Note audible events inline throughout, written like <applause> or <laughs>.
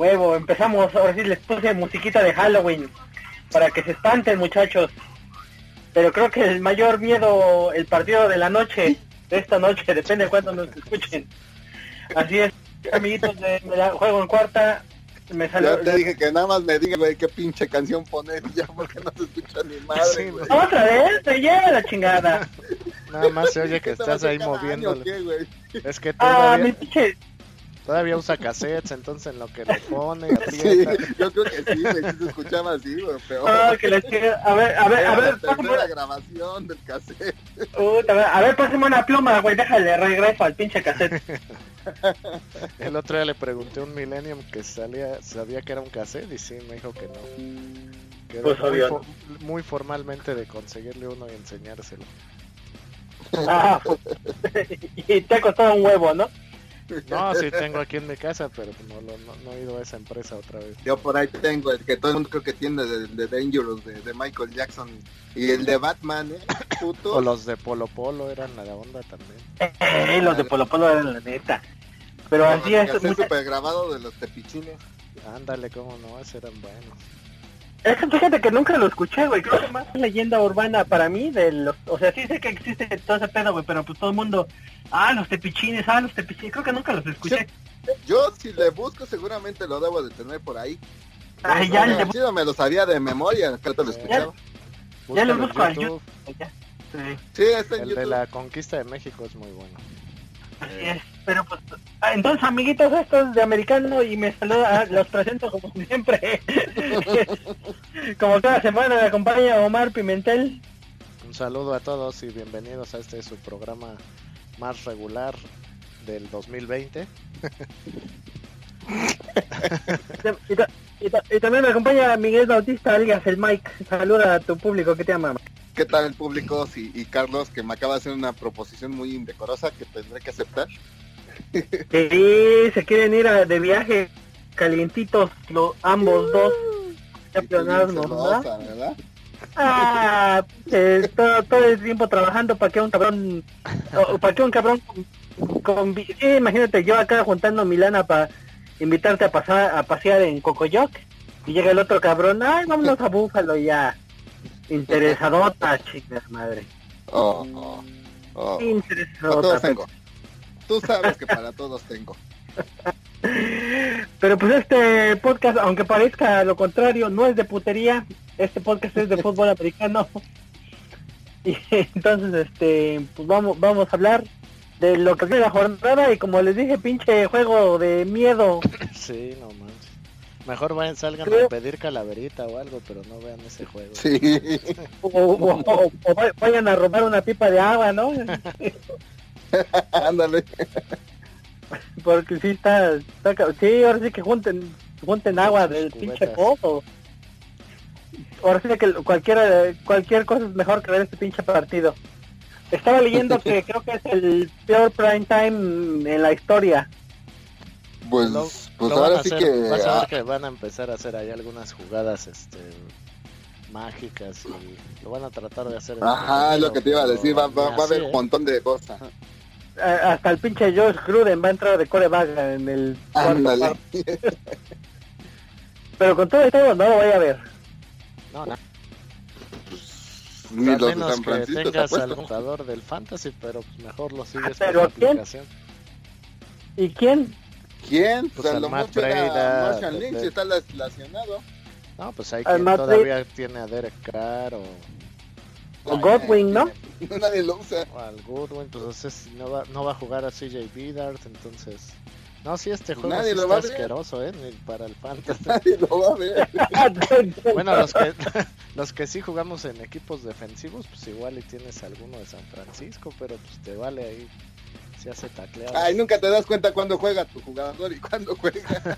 huevo, empezamos, ahora sí les puse musiquita de Halloween para que se espanten muchachos. Pero creo que el mayor miedo, el partido de la noche, de esta noche, <laughs> depende de cuándo nos escuchen. Así es, amiguitos de, de la juego en cuarta, me salió... Ya te dije que nada más me diga, güey, qué pinche canción poner <laughs> ya porque no se escucha ni madre, Sí, güey. Otra vez, te lleva la chingada. Nada más se oye que ¿Qué te va a estás ahí moviéndole. qué, güey? Es que Ah, mi todavía, pinche... todavía usa cassettes, entonces en lo que le pone, <laughs> Sí, yo creo que sí, güey, sí se escuchaba así, güey, pero... Ah, que A ver, a ver, a ver, la grabación del cassette. a ver, a ver, pásame una pluma, güey, déjale, regreso al pinche cassette. <laughs> El otro día le pregunté a un Millennium que salía, sabía que era un cassette y sí, me dijo que no. Que era Pues, muy, fo- muy formalmente de conseguirle uno y enseñárselo. Ah, <laughs> y te ha costado un huevo, ¿no? No, <laughs> sí tengo aquí en mi casa, pero no, lo- no, no he ido a esa empresa otra vez. Yo por ahí tengo el que todo el mundo creo que tiene de, de Dangerous, de, de Michael Jackson. Y el de Batman, ¿eh? Puto. O los de Polo Polo eran la onda también. Eh, los de Polo Polo eran la neta. Pero así es, es mucha- super grabado de los tepichines. Ándale, cómo no, esos eran buenos. Es que fíjate que nunca lo escuché, güey. Creo que más leyenda urbana para mí de los... O sea, sí sé que existe todo ese pedo, güey, pero pues todo el mundo... Ah, los tepichines, ah, los tepichines. Creo que nunca los escuché. Yo si le busco seguramente lo debo de tener por ahí. Ay, ya, No, le, sí, no me lo sabía de memoria, que te lo escuchaba. ya Búscalo en busco al YouTube. ya. Sí, Sí, está en El de YouTube. la conquista de México es muy bueno. así es. Pero pues... ah, Entonces, amiguitos, estos de americano y me saluda, ah, los presento como <laughs> siempre. como cada semana me acompaña Omar Pimentel. Un saludo a todos y bienvenidos a este su programa más regular del 2020. Y, ta- y ta- y también me acompaña Miguel Bautista, alias el Mike. Saluda a tu público que te ama. ¿Qué tal el público? Sí, y Carlos, que me acaba de hacer una proposición muy indecorosa que tendré que aceptar. <laughs> Sí, se quieren ir a- de viaje calientitos los, ambos dos. Ya Y pleonasmo, ¿verdad? ¿verdad? Ah, eh, todo, todo el tiempo trabajando para que un cabrón, o- para que un cabrón con, imagínate yo acá juntando mi lana para invitarte a pasar a pasear en Cocoyoc y llega el otro cabrón, ay, vámonos a Búfalo ya. Interesadota, <laughs> chicas madre. Oh, oh, oh. Interesadota. Tú sabes que para todos tengo. Pero pues este podcast, aunque parezca lo contrario, no es de putería. Este podcast es de <laughs> fútbol americano. Y entonces, este, pues vamos, vamos a hablar de lo que viene la jornada y como les dije, pinche juego de miedo. <laughs> Sí, no manches. Mejor vayan, salgan Creo- a pedir calaverita o algo, pero no vean ese juego. Sí. <laughs> O, o- o- o vay- vayan a robar una pipa de agua, ¿no? <laughs> Ándale. Porque sí está, está sí, ahora sí que junten, junten agua del pinche pozo. Ahora sí que cualquiera, cualquier cosa es mejor que ver este pinche partido. Estaba leyendo que <laughs> creo que es el peor prime time en la historia. Pues, Lo- pues lo ahora sí hacer, que... Vas a ver que van a empezar a hacer ahí algunas jugadas este mágicas y lo van a tratar de hacer. en Ajá, es lo que te iba a decir, va, va- va a haber ¿eh? un montón de cosas. Hasta el pinche Josh Gruden va a entrar de coreback en el cuarto. <laughs> Pero con todo esto no lo voy a ver. No, no. Ni a los de menos San que tengas algún jugador del fantasy, pero pues mejor lo sigues Ah, por ¿pero la quién? aplicación. ¿Y quién? ¿Quién? Pues Pues a al lo Matt mucho era Breida, Marshall Lynch, de- está lesionado. No, pues hay Al quien Matt todavía tiene a Derek Carr o, O Godwin, ¿no? <laughs> Nadie lo usa. o al Goodwin, pues ese no va, no va a jugar a CJ Bedard, entonces... No, sí, este juego Nadie sí lo está va a ver. asqueroso, ¿eh? Ni para el fantasy. <laughs> Nadie lo va a ver. <laughs> Bueno, los que, los que sí jugamos en equipos defensivos, pues igual y tienes alguno de San Francisco, pero pues te vale ahí. Se hace tacleado. Ay, nunca te das cuenta cuándo juega tu jugador y cuándo juega.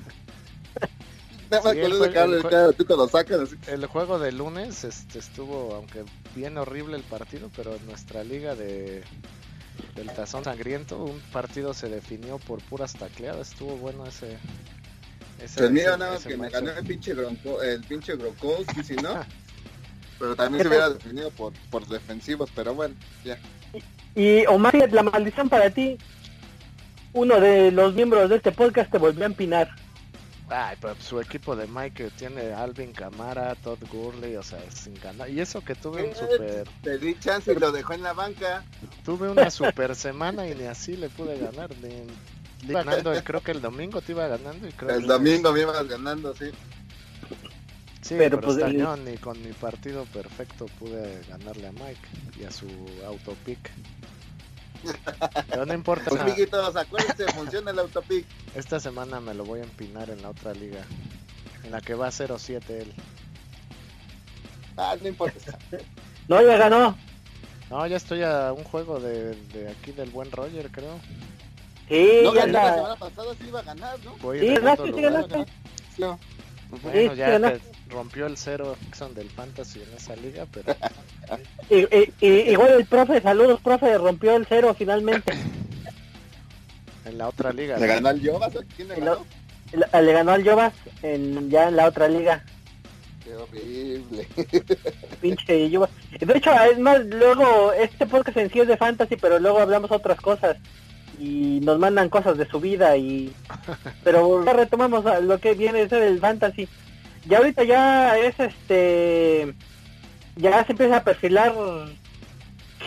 Nada más Sí, con esa cara tú te lo sacas así. El juego de lunes este, estuvo, aunque bien horrible el partido, pero en nuestra liga de del tazón sangriento, un partido se definió por puras tacleadas. Estuvo bueno ese. ese Pues mira, ese- nada más que me ganó el pinche Gronko, el pinche Gronkowski, si no. <laughs> Pero también se hubiera <laughs> definido por, por defensivos, pero bueno, ya. Y Omar, la maldición para ti. Uno de los miembros de este podcast te volvió a empinar. Ay, pero su equipo de Mike tiene Alvin Camara, Todd Gurley, o sea, sin ganar. Y eso que tuve un super. Te di chance y lo dejó en la banca. Tuve una super semana y ni así le pude ganar. Ni, ni ganando, creo que el domingo te iba ganando. Y creo El que- domingo me ibas ganando, sí. Sí, Pero, pero, pues, el- ni con mi partido perfecto pude ganarle a Mike y a su autopick. <laughs> Pero no importa. Pues, amiguitos, acuérdense, funciona el autopic. Esta semana me lo voy a empinar en la otra liga. En la que va 0-7 él. Ah, no importa. <laughs> No, ya ganó. No, ya estoy a un juego de, de aquí del buen Roger, creo. Sí, No ya la anda. semana pasada, sí iba a ganar, ¿no? Voy Sí, ganaste, sí, lugar. ganaste. No. Bueno, Sí, ya ganaste. que rompió el cero del Fantasy en esa liga, pero Y, y- y- igual el profe, saludos, profe, rompió el cero finalmente. <coughs> en la otra liga. ¿Le ¿no? ganó al Jovas? ¿Quién le ganó? Le, le ganó al Jovas en, ya en la otra liga. Qué horrible. <laughs> Pinche Jovas. De hecho, es más, luego, este podcast en sí es de fantasy, pero luego hablamos otras cosas. Y nos mandan cosas de su vida y... Pero ya retomamos a lo que viene de ser el fantasy. Ya ahorita ya es este... Ya se empieza a perfilar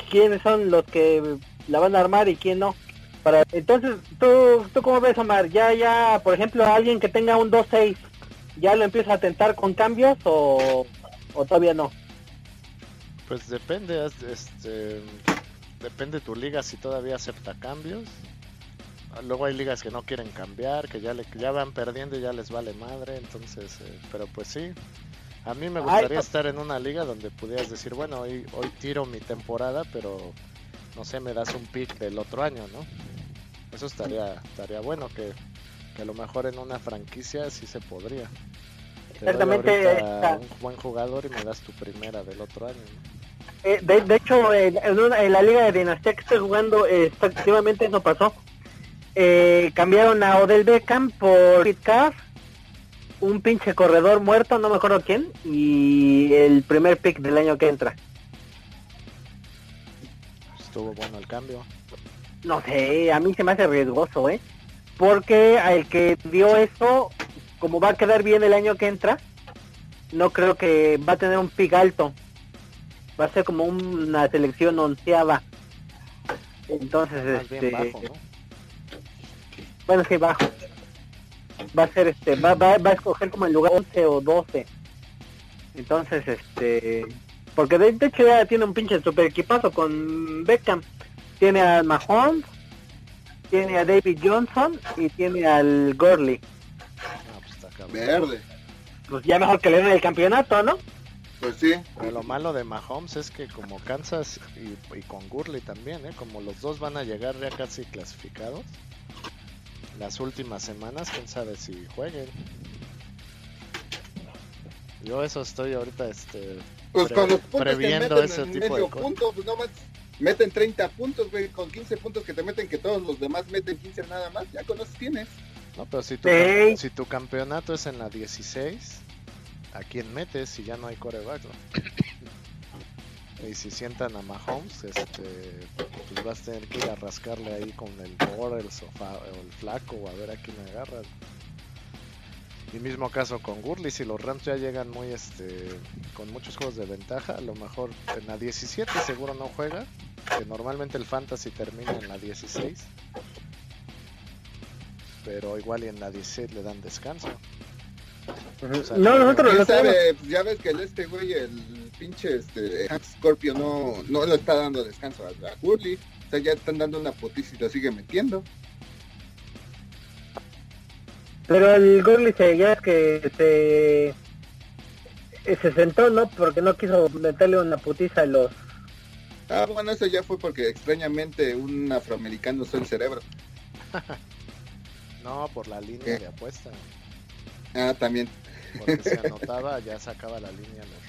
quiénes son los que la van a armar y quién no. Para, entonces, ¿tú, ¿tú cómo ves, Omar? Ya, ya, por ejemplo, alguien que tenga un 2-6, ¿ya lo empieza a tentar con cambios o, o todavía no? Pues depende, es- este, depende tu liga si todavía acepta cambios. Luego hay ligas que no quieren cambiar, que ya le, ya van perdiendo y ya les vale madre, entonces, eh, pero pues sí. A mí me gustaría estar en una liga donde pudieras decir, bueno, hoy, hoy tiro mi temporada, pero no sé, me das un pick del otro año, ¿no? Eso estaría, estaría bueno, que, que a lo mejor en una franquicia sí se podría. Te Exactamente, un buen jugador y me das tu primera del otro año, ¿no? Eh, de, de hecho, en, en una- en la liga de Dinastía que estoy jugando, eh, efectivamente eso pasó. Eh, cambiaron a Odell Beckham por Pete Carr, un pinche corredor muerto, no me acuerdo quién, y el primer pick del año que entra. Estuvo bueno el cambio. No sé, a mí se me hace riesgoso, ¿eh? Porque al que dio eso, como va a quedar bien el año que entra, no creo que va a tener un pick alto. Va a ser como una selección onceava. Entonces, este, bajo, ¿no? Bueno, sí, bajo. Va a ser, este, va, va, va a escoger como el lugar 11 o 12. Entonces, este, porque de, de hecho ya tiene un pinche super equipazo con Beckham. Tiene a Mahomes, tiene a David Johnson y tiene al Gurley. Ah, pues está cabrón. Verde. Pues ya mejor que le den el campeonato, ¿no? Pues sí. Pero lo malo de Mahomes es que como Kansas y, y con Gurley también, ¿eh? como los dos van a llegar ya casi clasificados, las últimas semanas, quién sabe si jueguen. Yo eso estoy ahorita, este, Pues Pre- con los puntos que previendo meten ese en tipo de medio cosas. punto, pues no más. Meten 30 puntos, güey. Con 15 puntos que te meten, que todos los demás meten 15 nada más. Ya con eso tienes. no, pero si tu, si tu campeonato es en la 16, ¿a quién metes si ya no hay coreback? no? <laughs> Y si sientan a Mahomes, este, pues vas a tener que ir a rascarle ahí con el Borels o, fa- o el flaco o a ver a quién agarras. Y mismo caso con Gurley, si los Rams ya llegan muy este con muchos juegos de ventaja, a lo mejor en la 17 seguro no juega, que normalmente el fantasy termina en la 16. Pero igual y en la 16 le dan descanso. sea, No, nosotros. Pues ya ves que el este güey, el pinche este, Hank Scorpio no, no le está dando descanso a, a Gurley. O sea, ya están dando una putiza y lo sigue metiendo. Pero el Gurley se, ya es que se, se sentó, ¿no? Porque no quiso meterle una putiza a los... Ah, bueno, eso ya fue porque extrañamente un afroamericano usó el cerebro. <laughs> No, por la línea ¿Qué? de apuesta. Ah, también. Porque se <laughs> anotaba, ya sacaba la línea los.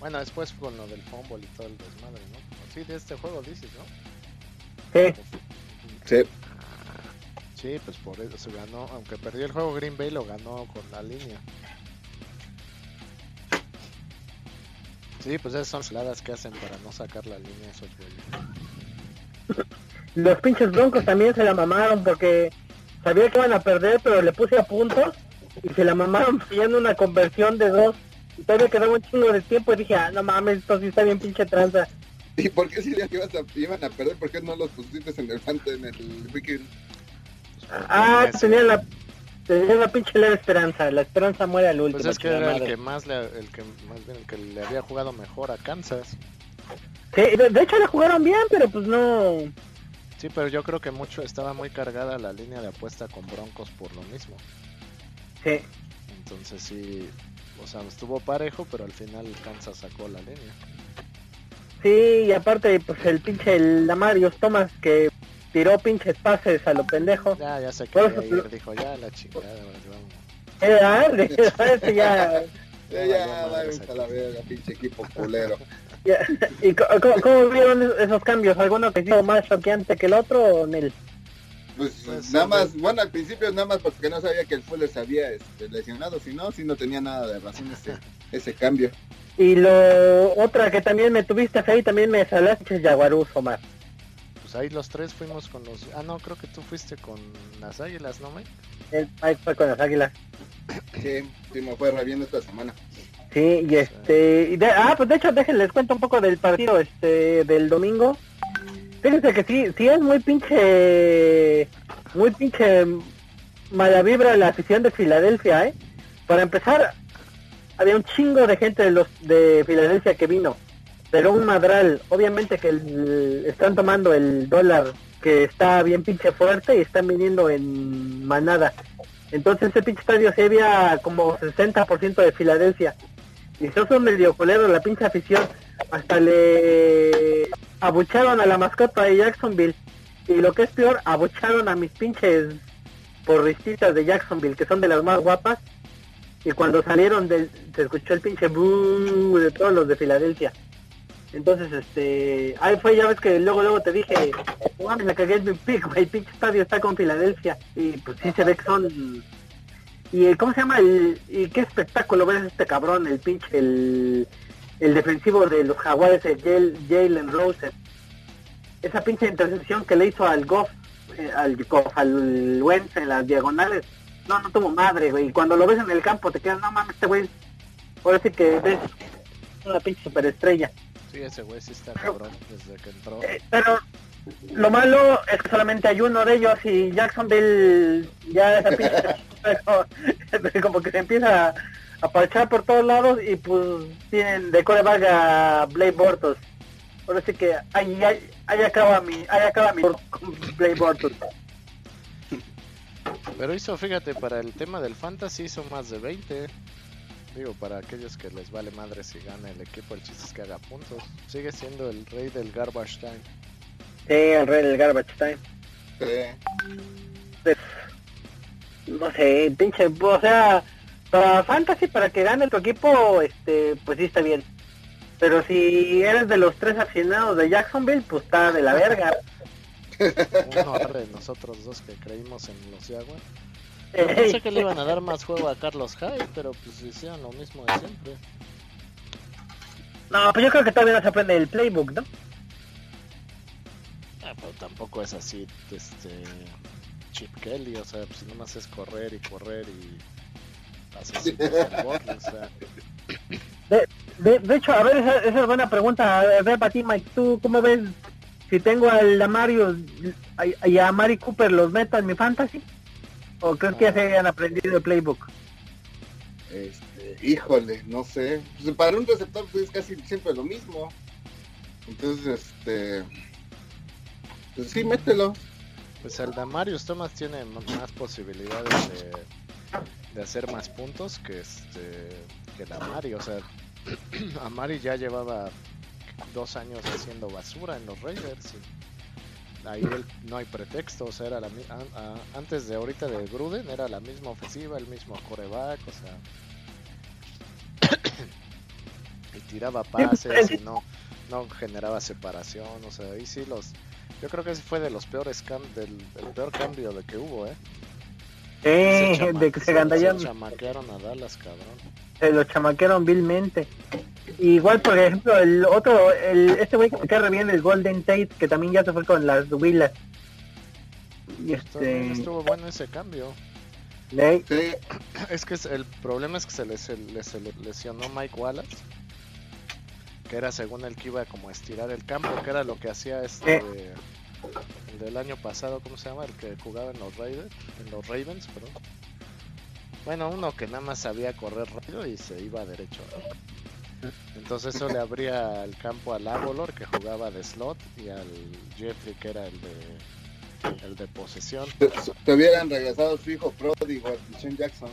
Bueno, después con lo del fumble y todo el desmadre, ¿no? Sí, de este juego dices, ¿no? Sí, Sí. Sí, pues por eso se ganó, aunque perdió el juego Green Bay, lo ganó con la línea. Sí, pues esas son saladas que hacen para no sacar la línea esos güeyes. los pinches broncos también se la mamaron porque sabía que iban a perder, pero le puse a punto y se la mamaron fallando una conversión de dos. Y todavía quedaba un chingo de tiempo y dije, ah, no mames, esto sí está bien pinche tranza. ¿Y por qué si ya que ibas a- iban a perder? ¿Por qué no los pusiste en el Fanta, en el Weekend? Ah, Messi. tenía la, tenía la pinche leve esperanza. La esperanza muere al último. Pues es que era el que más le, el que más bien el que le había jugado mejor a Kansas. Sí, de, de hecho le jugaron bien, pero pues no... Sí, pero yo creo que mucho estaba muy cargada la línea de apuesta con Broncos por lo mismo. Sí. Entonces sí, o sea, estuvo parejo, pero al final Kansas sacó la línea. Sí, y aparte, pues el pinche el Lamarius Thomas que tiró pinches pases a lo pendejo. Ya, ya se quería eso- ir, dijo ya la chingada, sí vamos. Eh, ah, <laughs> de- <laughs> ya, Ya, Ya a la verga, pinche equipo culero. <laughs> ya. ¿Y co- cómo, vieron es- esos cambios? ¿Alguno que hizo más choqueante que el otro o Nel? Pues Pues, nada sí, más, bueno, al principio nada más porque no sabía que el Fuller se había este, lesionado, si no, si no tenía nada de razón ese, <laughs> ese cambio. Y lo otra que también me tuviste ahí, también me salaste Jaguarus, Omar. Pues ahí los tres fuimos con los... Ah, no, creo que tú fuiste con las Águilas, ¿no, Mike? Él ahí fue con las águilas. Sí, sí me fue re bien esta semana. Sí, y este, y de- ah, pues de hecho déjenles cuento un poco del partido este del domingo. Fíjense que sí, sí es muy pinche, muy pinche mala vibra la afición de Filadelfia, ¿eh? Para empezar, había un chingo de gente de los de Filadelfia que vino, pero un madral. Obviamente que el- están tomando el dólar que está bien pinche fuerte y están viniendo en manada. Entonces ese pinche estadio se había como 60% de Filadelfia. Y eso son medio coleros la pinche afición. Hasta le abucharon a la mascota de Jacksonville. Y lo que es peor, abucharon a mis pinches porristitas de Jacksonville, que son de las más guapas. Y cuando salieron del, se escuchó el pinche boom de todos los de Filadelfia. Entonces, este, ahí fue, ya ves que luego, luego te dije, "Guau, me cagué en mi pick, el pinche estadio está con Filadelfia. Y pues sí se ve que son y cómo se llama el y qué espectáculo ves este cabrón el pinche el, el defensivo de los jaguares Jalen Rose esa pinche intercepción que le hizo al Goff eh, al Goff al Wentz en las diagonales no no tuvo madre güey. Y cuando lo ves en el campo te quedas no mames este güey ahora sí que ves una pinche superestrella. Sí, ese güey sí está cabrón desde que entró. Eh, pero lo malo es que solamente hay uno de ellos y Jacksonville ya esa <laughs> pinche <laughs> como que se empieza a, a parchar por todos lados y pues tienen de coreback a Blake Bortles. Ahora sí que ahí, ahí, ahí acaba mi ahí acaba mi con Blake Bortles. Pero hizo, fíjate, para el tema del fantasy hizo más de 20. Digo, para aquellos que les vale madre si gana el equipo, el chiste es que haga puntos. Sigue siendo el rey del garbage time. Sí, el rey del garbage time. Sí. no sé, pinche, o sea, para fantasy, para que gane tu equipo, este, pues sí está bien. Pero si eres de los tres aficionados de Jacksonville, pues está de la verga. <laughs> Uno arre nosotros dos que creímos en los Jaguars. Pensé que le iban a dar más juego a Carlos Hyde, pero pues hicieron lo mismo de siempre. No, pues yo creo que todavía no se aprende el playbook, ¿no? Ah, pero tampoco es así, este... Chip Kelly, o sea, pues nomás es correr y correr y... Así o sea... De, de hecho, a ver, esa, esa es buena pregunta. A ver, para ti, Mike, ¿tú cómo ves si tengo al Amario y a Mari Cooper los meto en mi fantasy? ¿O crees que ya se hayan aprendido el playbook? Este, híjole, no sé. Pues para un receptor pues, es casi siempre lo mismo. Entonces, este, pues sí, mételo. Pues el Damarius Thomas tiene más posibilidades de, de hacer más puntos que este que el Amari, o sea, <clears throat> Amari ya llevaba dos años haciendo basura en los Raiders y ahí él- no hay pretexto, o sea, era la a- antes de ahorita de Gruden era la misma ofensiva, el mismo coreback, o sea, <clears throat> y tiraba pases y no no generaba separación, o sea, ahí sí los yo creo que ese fue de los peores cam del, del peor cambio de que hubo, ¿eh? Eh, chama- de que se gandallaron, se chamaquearon a Dallas, cabrón. se lo chamaquearon vilmente. Igual, por ejemplo, el otro, el, este güey que me cae bien, el Golden Tate, que también ya se fue con las Willas. Y este... estuvo bueno ese cambio. Sí. <clears throat> Es que el problema es que se les, lesionó Mike Wallace, que era según el que iba como a estirar el campo, que era lo que hacía este el del año pasado, ¿cómo se llama? El que jugaba en los Raiders, en los Ravens, perdón. Bueno, uno que nada más sabía correr rápido y se iba derecho. Entonces eso le abría el campo al Abolor que jugaba de slot y al Jeffrey que era el de el de posesión. Te, hubieran regresado su hijo pródigo, Sean Jackson.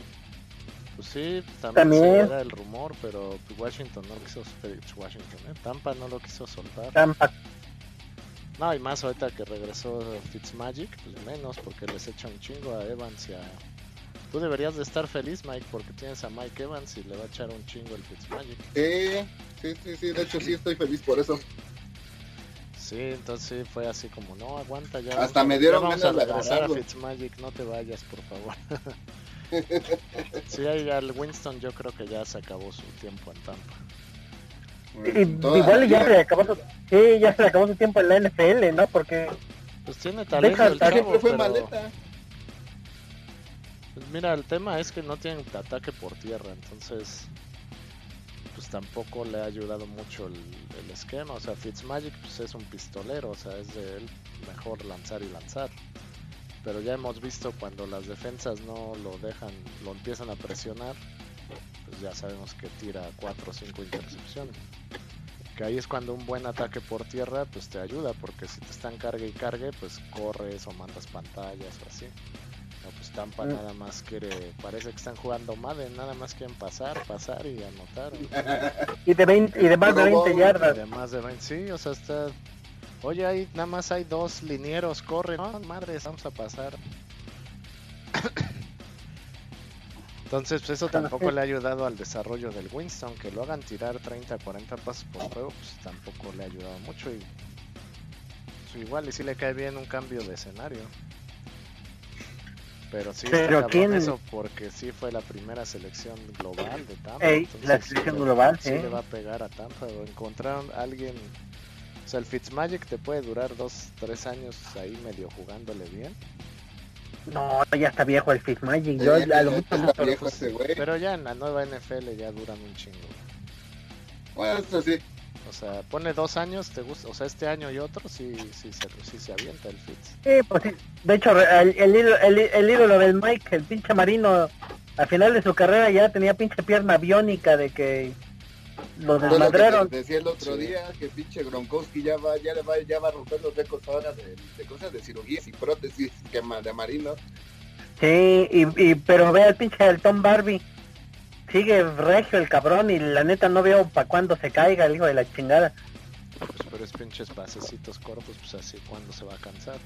Pues sí, también, era el rumor, pero Washington no lo quiso Washington, ¿eh? Tampa no lo quiso soltar. Tampa. No, y más ahorita que regresó Fitzmagic, pues menos, porque les echa un chingo a Evans y a, Tú deberías de estar feliz, Mike, porque tienes a Mike Evans y le va a echar un chingo el Fitzmagic. Sí, sí, sí, sí, de hecho sí estoy feliz por eso. Sí, entonces fue así como, no, aguanta ya. Hasta me dieron vamos a regresar a Fitzmagic, no te vayas, por favor. <laughs> sí, ahí al Winston yo creo que ya se acabó su tiempo en Tampa. Y, igual ya se acabó su, sí, ya se acabó su tiempo en la NFL, ¿no? Porque pues tiene talento el siempre fue maleta. Pues mira, el tema es que no tienen ataque por tierra, entonces pues tampoco le ha ayudado mucho el, esquema. O sea, Fitzmagic pues es un pistolero, o sea, es de él mejor lanzar y lanzar. Pero ya hemos visto cuando las defensas no lo dejan, lo empiezan a presionar, pues ya sabemos que tira 4 o 5 intercepciones. Que ahí es cuando un buen ataque por tierra pues te ayuda, porque si te están cargue y cargue, pues corres o mandas pantallas o así pues Tampa mm. nada más quiere, parece que están jugando Madden, nada más quieren pasar, pasar y anotar. y de 20, y de más de 20 yardas. de más de 20, sí, o sea, está... Oye, ahí nada más hay dos linieros, corren, no, madres, vamos a pasar. Entonces, pues eso tampoco le ha ayudado al desarrollo del Winston, que lo hagan tirar 30, 40 pasos por juego, pues tampoco le ha ayudado mucho y pues, igual y si le cae bien un cambio de escenario. Pero sí pero quién eso porque sí fue la primera selección global de Tampa. la selección global, sí. le va a pegar a Tampa. O encontraron a alguien. O sea, el Fitzmagic te puede durar dos, tres años ahí medio jugándole bien. No, ya está viejo el Fitzmagic. Yo a lo mucho Pero ya en la nueva NFL ya duran un chingo. Bueno, eso sí. O sea, pone dos años, te gusta, o sea, este año y otro, sí, sí, se, sí se avienta el Fitz. Sí, pues sí. De hecho, el, el, el, ídolo del Mike, el pinche marino, al final de su carrera ya tenía pinche pierna biónica de que lo desmadraron. decía el otro día que pinche Gronkowski ya va, ya le va, ya va a romper los récords ahora de, de cosas de cirugías y prótesis que de marino. Sí, y, y pero ve al pinche del Tom Barbie sigue regio el cabrón y la neta no veo para cuándo se caiga el hijo de la chingada. Pues pero es pinches pasecitos cortos, pues así cuando se va a cansar.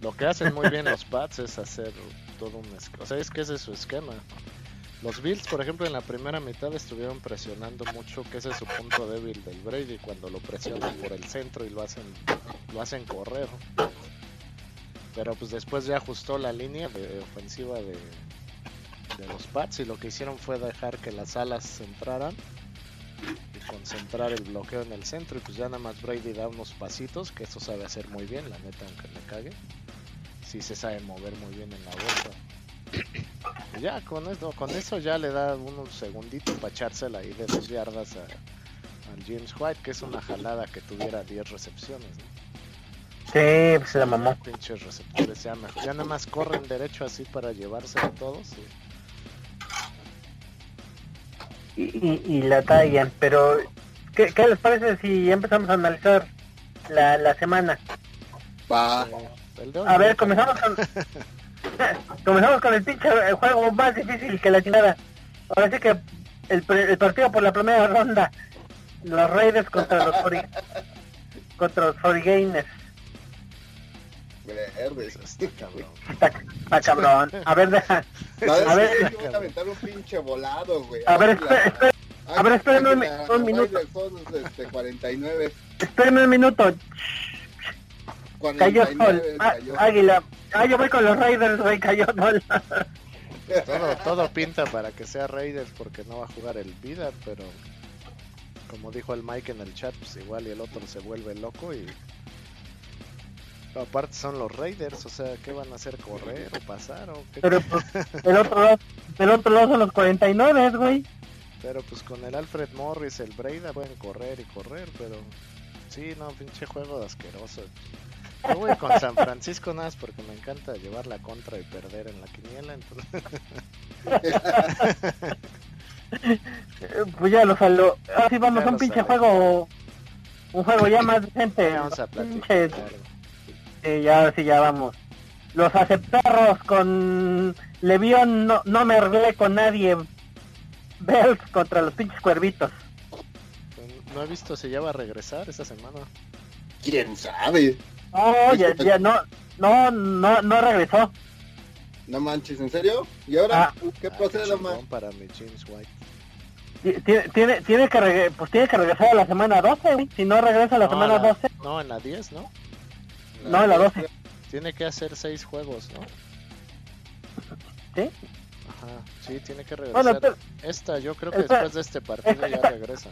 Lo que hacen muy bien <laughs> los Pats es hacer todo un esquema. O sea, es que ese es su esquema. Los Bills, por ejemplo, en la primera mitad estuvieron presionando mucho, que ese es su punto débil del Brady, cuando lo presionan por el centro y lo hacen, lo hacen correr. Pero pues después ya ajustó la línea ofensiva de, los Pats y lo que hicieron fue dejar que las alas entraran y concentrar el bloqueo en el centro. Y pues ya nada más Brady da unos pasitos que eso sabe hacer muy bien la neta aunque me cague. Si se sabe mover muy bien en la bolsa ya con eso con eso ya le da unos segunditos para echársela ahí de dos yardas a, James White que es una jalada que tuviera 10 recepciones Sí, pues se la mamó. Pinches receptores ya, ya nada más corren derecho así para llevarse a todos. Y y, la tallan. Pero, ¿qué, les parece si empezamos a analizar la, la semana? Va. A ver, comenzamos con... <laughs> <laughs> comenzamos con el pinche juego más difícil que la chingada. Ahora sí que el, el partido por la primera ronda. Los Raiders contra los <laughs> contra los 49 Está, cabrón. A ver, deja. <laughs> A ver, a aventar un pinche volado, güey. A ver, espera, a ver, espérenme un, un minuto. Este, 49. Espérenme un minuto. Cayó sol. Ah, águila. Ah, yo voy con los Raiders, güey. Cayó sol. todo, todo pinta para que sea Raiders porque no va a jugar el Vida, pero como dijo el Mike en el chat, pues igual y el otro se vuelve loco y Aparte son los Raiders, o sea, ¿qué van a hacer? ¿Correr o pasar? O qué? Pero pues, del otro lado, del otro lado son los 49, güey. Pero pues con el Alfred Morris, el Breida pueden correr y correr, pero sí, no, pinche juego asqueroso. Yo voy con San Francisco nada más porque me encanta llevar la contra y perder en la quiniela, entonces <laughs> Pues ya lo salió. Así vamos, Ya un pinche sale. juego. Un juego ya más decente. vamos a platicar. Sí, ya, sí, ya vamos. Los aceptarros con Levión no, no me arreglé con nadie. Bells contra los pinches cuervitos. No he visto si ya va a regresar esta semana. ¿Quién sabe? No, ya, ya no, no, no, no regresó. No manches, ¿en serio? ¿Y ahora? Ah. ¿Qué Ah, procede, chingón Loma? para mi James White. Ti- Tiene, tiene, tiene que pues tiene que regresar a la semana 12, güey. Si no regresa a la No, semana a la- 12, No, en la 10, ¿no? no, en la 12. Tiene que hacer 6 juegos, ¿no? ¿Sí? Ajá, sí, tiene que regresar. Bueno, pero- Esta, yo creo que Esta- después de este partido esta- ya regresa.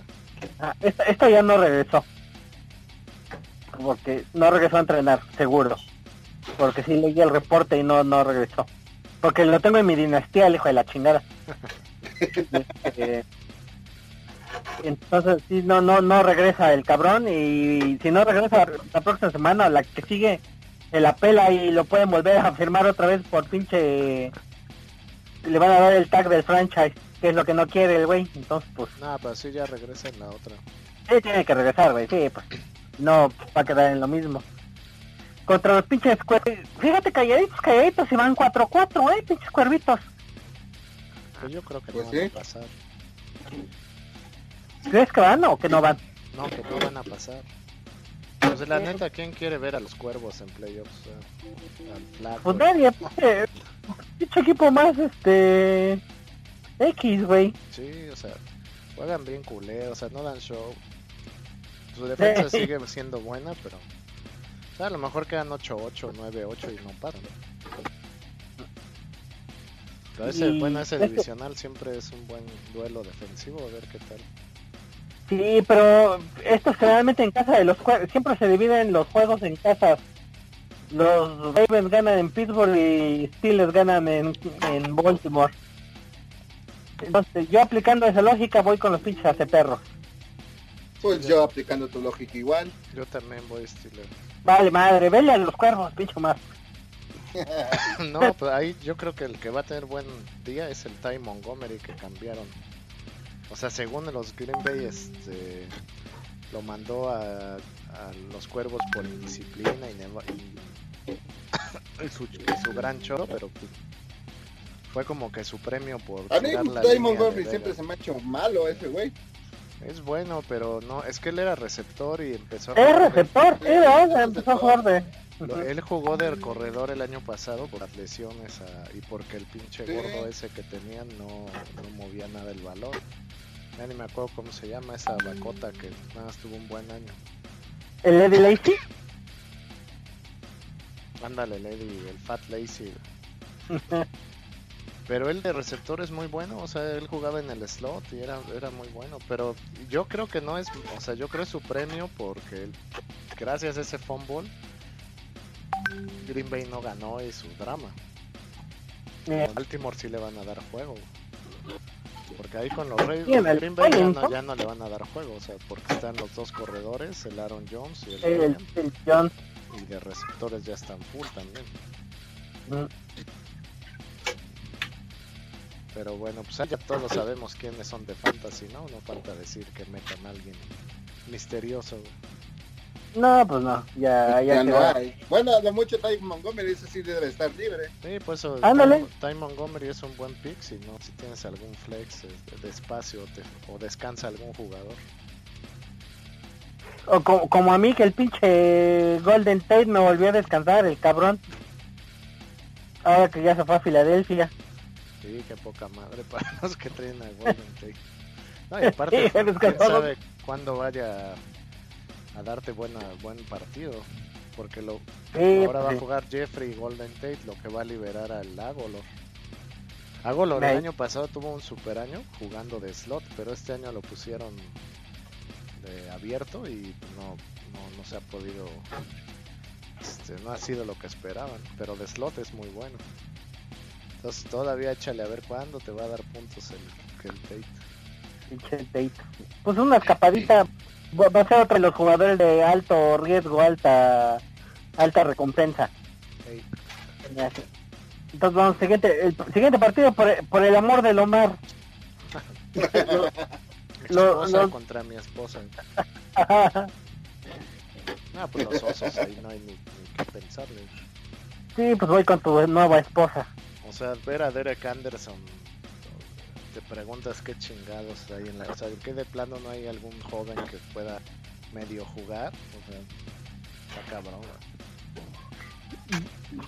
Ah, esta, esta ya no regresó. Porque no regresó a entrenar, seguro. Porque sí leí el reporte y no, no regresó. Porque lo tengo en mi dinastía, el hijo de la chingada. <laughs> Este, entonces sí, no, no, no regresa el cabrón y si no regresa la próxima semana, la que sigue, se la pela y lo pueden volver a firmar otra vez por pinche... Le van a dar el tag del franchise, que es lo que no quiere el güey. Entonces, pues Nada, pero sí ya regresa en la otra. Sí, tiene que regresar, güey. Sí, pues. No va a quedar en lo mismo. Contra los pinches cuervitos. Fíjate, calladitos, calladitos. Y van 4-4, eh, pinches cuervitos. Pues yo creo que Pues no sí. van a pasar. ¿Crees que van o que no van? No, que no van a pasar. Pues la neta, ¿quién quiere ver a los cuervos en playoffs? Pues nadie, pinche, pinche equipo más, este. X, güey. Sí, o sea, juegan bien culé, o sea, no dan show. Su defensa sigue siendo buena, pero. O sea, a lo mejor quedan 8-8, 9-8 y no paran. Pero ese, Y bueno, ese divisional siempre es un buen duelo defensivo, a ver qué tal. Sí, pero esto es generalmente en casa de los cuervos. Siempre se dividen los juegos en casas. Los Ravens ganan en Pittsburgh y Steelers ganan en, en Baltimore. Entonces, yo aplicando esa lógica voy con los pinches aceperros. Pues yo aplicando tu lógica igual. Yo también voy Steelers. Vale, madre, vele a los cuervos, pincho más. <laughs> no, pues ahí yo creo que el que va a tener buen día es el Ty Montgomery que cambiaron. O sea, según los Green Bay, este, lo mandó a, a los cuervos por indisciplina y, neva- y- <coughs> y su, y su gran choro, pero pues, fue como que su premio por A mí Ty Montgomery siempre se me ha hecho malo ese güey. Es bueno, pero no, es que él era receptor y empezó a Es receptor, sí, ¿verdad? empezó a jugar de... Lo- Él jugó de corredor el año pasado por las lesiones ah, y porque el pinche Sí. gordo ese que tenían no, no movía nada el balón. Ya ni me acuerdo cómo se llama esa bacota que nada más tuvo un buen año. ¿El Eddie Lacy? Ándale, Lady, el Fat Lazy. <laughs> Pero él de receptor es muy bueno, o sea, él jugaba en el slot y era, era muy bueno. Pero yo creo que no es, o sea, yo creo es su premio porque él- gracias a ese fumble, Green Bay no ganó y su drama. Con Baltimore sí le van a dar juego. Porque ahí con los Reyes Green Bay ya no, ya no le van a dar juego, o sea, porque están los dos corredores, el Aaron Jones y el, el, Williams, el John. y de receptores ya están full también. Mm. Pero bueno, pues ya todos sabemos quiénes son de fantasy, ¿no? No falta decir que metan a alguien misterioso. No, pues no, ya, ya, Ya no hay. Bueno, lo mucho Ty Montgomery, ese sí debe estar libre. Sí, pues eso, Ándale. Ty, Montgomery es un buen pick, si no, si tienes algún flex de espacio te- o descansa algún jugador. O como, como a mí que el pinche Golden Tate me volvió a descansar, el cabrón. Ahora que ya se fue a Filadelfia. Sí, qué poca madre para <laughs> los que traen a Golden Tate. No, y aparte, <laughs> quién sabe cuándo vaya a darte buena, buen partido. Porque lo, Sí, ahora va pues a jugar Jeffrey y Golden Tate, lo que va a liberar al Agolor. Agolor el año pasado tuvo un super año jugando de slot, pero este año lo pusieron de abierto y no, no, no se ha podido este, no ha sido lo que esperaban, pero de slot es muy bueno. Entonces todavía échale a ver cuándo te va a dar puntos el, el Tate. Pinche Tate. Pues una escapadita va a ser otro de los jugadores de alto riesgo, alta alta recompensa. Ey, Entonces vamos, siguiente, el siguiente partido por, por el amor del Omar. <laughs> Lo- esposa lo- contra mi esposa. <laughs> Ah, pues los osos ahí no hay ni, ni que pensarle. sí, pues voy con tu nueva esposa. O sea, ver a Derek Anderson, te preguntas qué chingados hay en la... O sea, que de plano no hay algún joven que pueda medio jugar. O sea, está cabrón.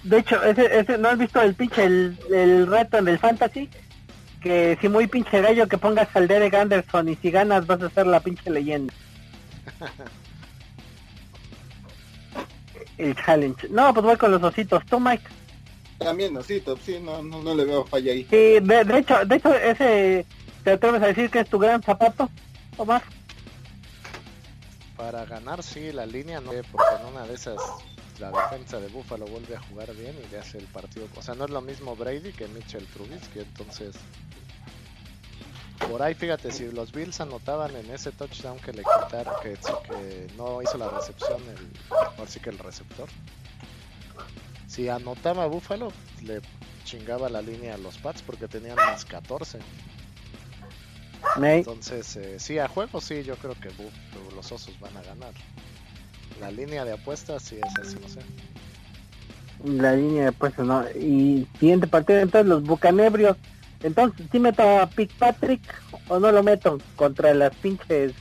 De hecho, ese, ese, ¿no has visto el pinche, el, el reto en el Fantasy? Que si muy pinche gallo que pongas al Derek Anderson y si ganas vas a ser la pinche leyenda. <laughs> el challenge. No, pues voy con los ositos. ¿Tú, Mike? También osito, sí, no, no, no le veo falla ahí. Sí, de, de hecho, de hecho, ese, ¿te atreves a decir que es tu gran zapato, Omar? Para ganar, sí, la línea no porque en una de esas la defensa de Buffalo vuelve a jugar bien y le hace el partido. O sea, no es lo mismo Brady que Mitchell Trubisky, entonces. Por ahí, fíjate, si los Bills anotaban en ese touchdown que le quitaron, que, que no hizo la recepción, el, ahora sí que el receptor. Si anotaba Buffalo, le chingaba la línea a los Pats porque tenían más 14. May. Entonces, eh, sí, a juego sí, yo creo que Buff- los osos van a ganar. La línea de apuestas sí es así, no sé. La línea de puestos, ¿no? Y siguiente partido, entonces los bucanebrios. Entonces, ¿sí meto a Patrick o no lo meto contra las pinches,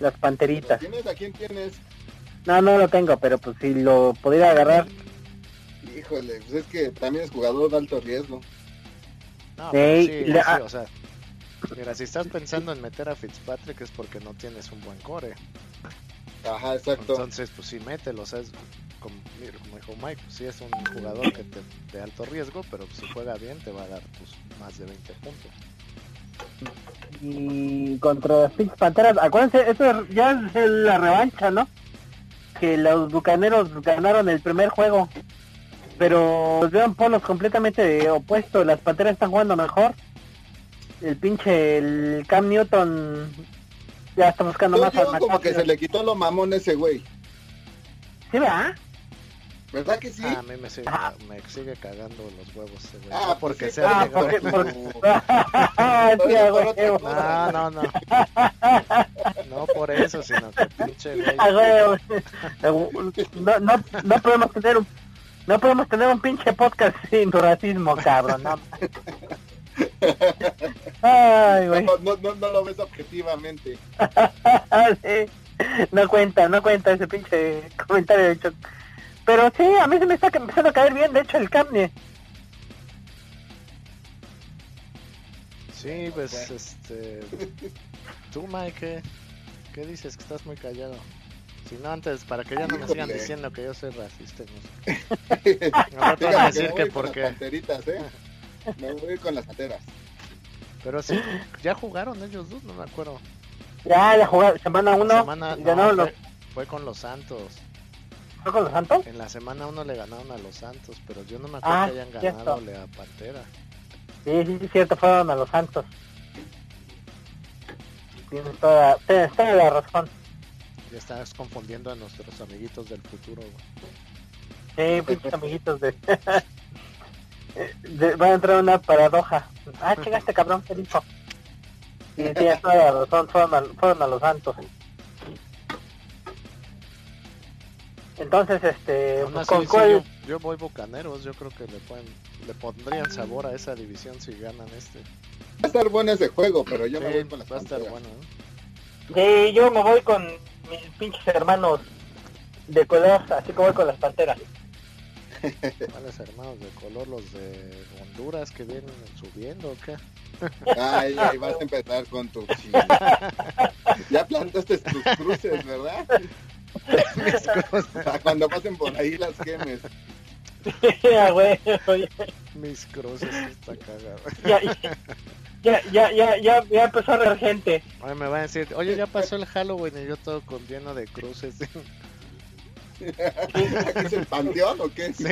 las ¿Lo panteritas? ¿Tienes? ¿A quién tienes? No, no lo tengo, pero pues si lo pudiera agarrar. Híjole, pues es que también es jugador de alto riesgo. No, Sí, pero sí, o sea, mira, si estás pensando en meter a Fitzpatrick es porque no tienes un buen core. Ajá, exacto. Entonces, pues sí, mételo, o sea, es como, mira, como dijo Mike, pues sí es un jugador que te, de alto riesgo, pero si juega bien te va a dar tus más de 20 puntos. Y contra las pinches panteras, acuérdense, esto ya es la revancha, ¿no? Que los bucaneros ganaron el primer juego. Pero los veo en polos completamente opuestos. Las panteras están jugando mejor. El pinche, el Cam Newton ya está buscando más al como que se le quitó lo mamón a ese güey. ¿Sí, verdad? ¿Verdad que sí? Ah, a mí me sigue, me sigue cagando los huevos ese güey. Ah, No pues porque sí, sea Ah, porque, <laughs> <laughs> sí. No, no, no. No por eso, sino que pinche <laughs> güey. No, no, no podemos tener un, no podemos tener un pinche podcast sin racismo, cabrón. No. Ay, güey. No, no, no, no lo ves objetivamente. <laughs> Sí. No cuenta, no cuenta ese pinche comentario de hecho. Pero sí, a mí se me está empezando a caer bien, de hecho, el Camne. Sí, pues este. Tú, Mike, ¿qué, qué dices? Que estás muy callado. Si no, antes, para que ya no me sigan diciendo que yo soy racista. No <laughs> van a decir me que voy con por las qué. panteritas, ¿eh? Me voy con las panteras. Pero sí, ya jugaron ellos dos, no me acuerdo. Ya, ya jugaron, semana uno, semana, y no, los, fue, fue con los Santos. ¿fue con los Santos. En la semana uno le ganaron a los Santos, pero yo no me acuerdo Ah, que hayan cierto. ganado a Pantera. Sí, sí, sí, cierto, fueron a los Santos. Tienes toda, tienes toda la razón. Ya estás confundiendo a nuestros amiguitos del futuro. güey. Sí, pinches amiguitos de... <laughs> de- Va a entrar una paradoja. Ah, chingaste, cabrón, ¿qué dijo? Sí, sí, tienes toda la razón, fueron a, fueron a los Santos. Entonces, este, pues, así, ¿con sí, cuál? yo, yo voy bucaneros, yo creo que le pueden, le pondrían sabor a esa división si ganan este. Va a estar bueno ese juego, pero yo me Sí, voy con las va a estar bueno. ¿eh? Sí, yo me voy con mis pinches hermanos de color, así como voy con las panteras. <laughs> ¿Cuáles hermanos de color? ¿Los de Honduras que vienen subiendo o qué? Ay, ahí vas a empezar con tu Ya plantaste tus cruces, ¿verdad? Para cuando pasen por ahí las quemes. <laughs> Güey, Mis cruces, está cagado. ya, ya, ya, ya, ya, ya empezó a reír gente. Oye, me van a decir, oye, ya pasó el Halloween y yo todo con lleno de cruces. <laughs> ¿Aquí es el panteón o qué? Sí.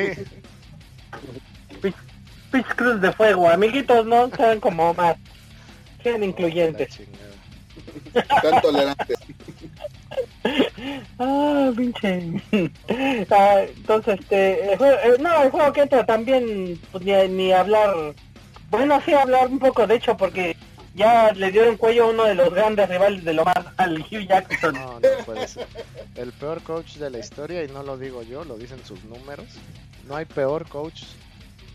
Pitch Cruz de fuego, amiguitos, no sean como más. Sean incluyentes. chingada. Tan tolerantes. Ah, pinche. Ah, entonces, este, el juego- eh, no, el juego que entra también, pues, ni, ni hablar, bueno, sí hablar un poco, de hecho, porque ya le dio en cuello a uno de los grandes rivales de lo más, al Hugh Jackson. No, no puede ser. El peor coach de la historia, y no lo digo yo, lo dicen sus números. No hay peor coach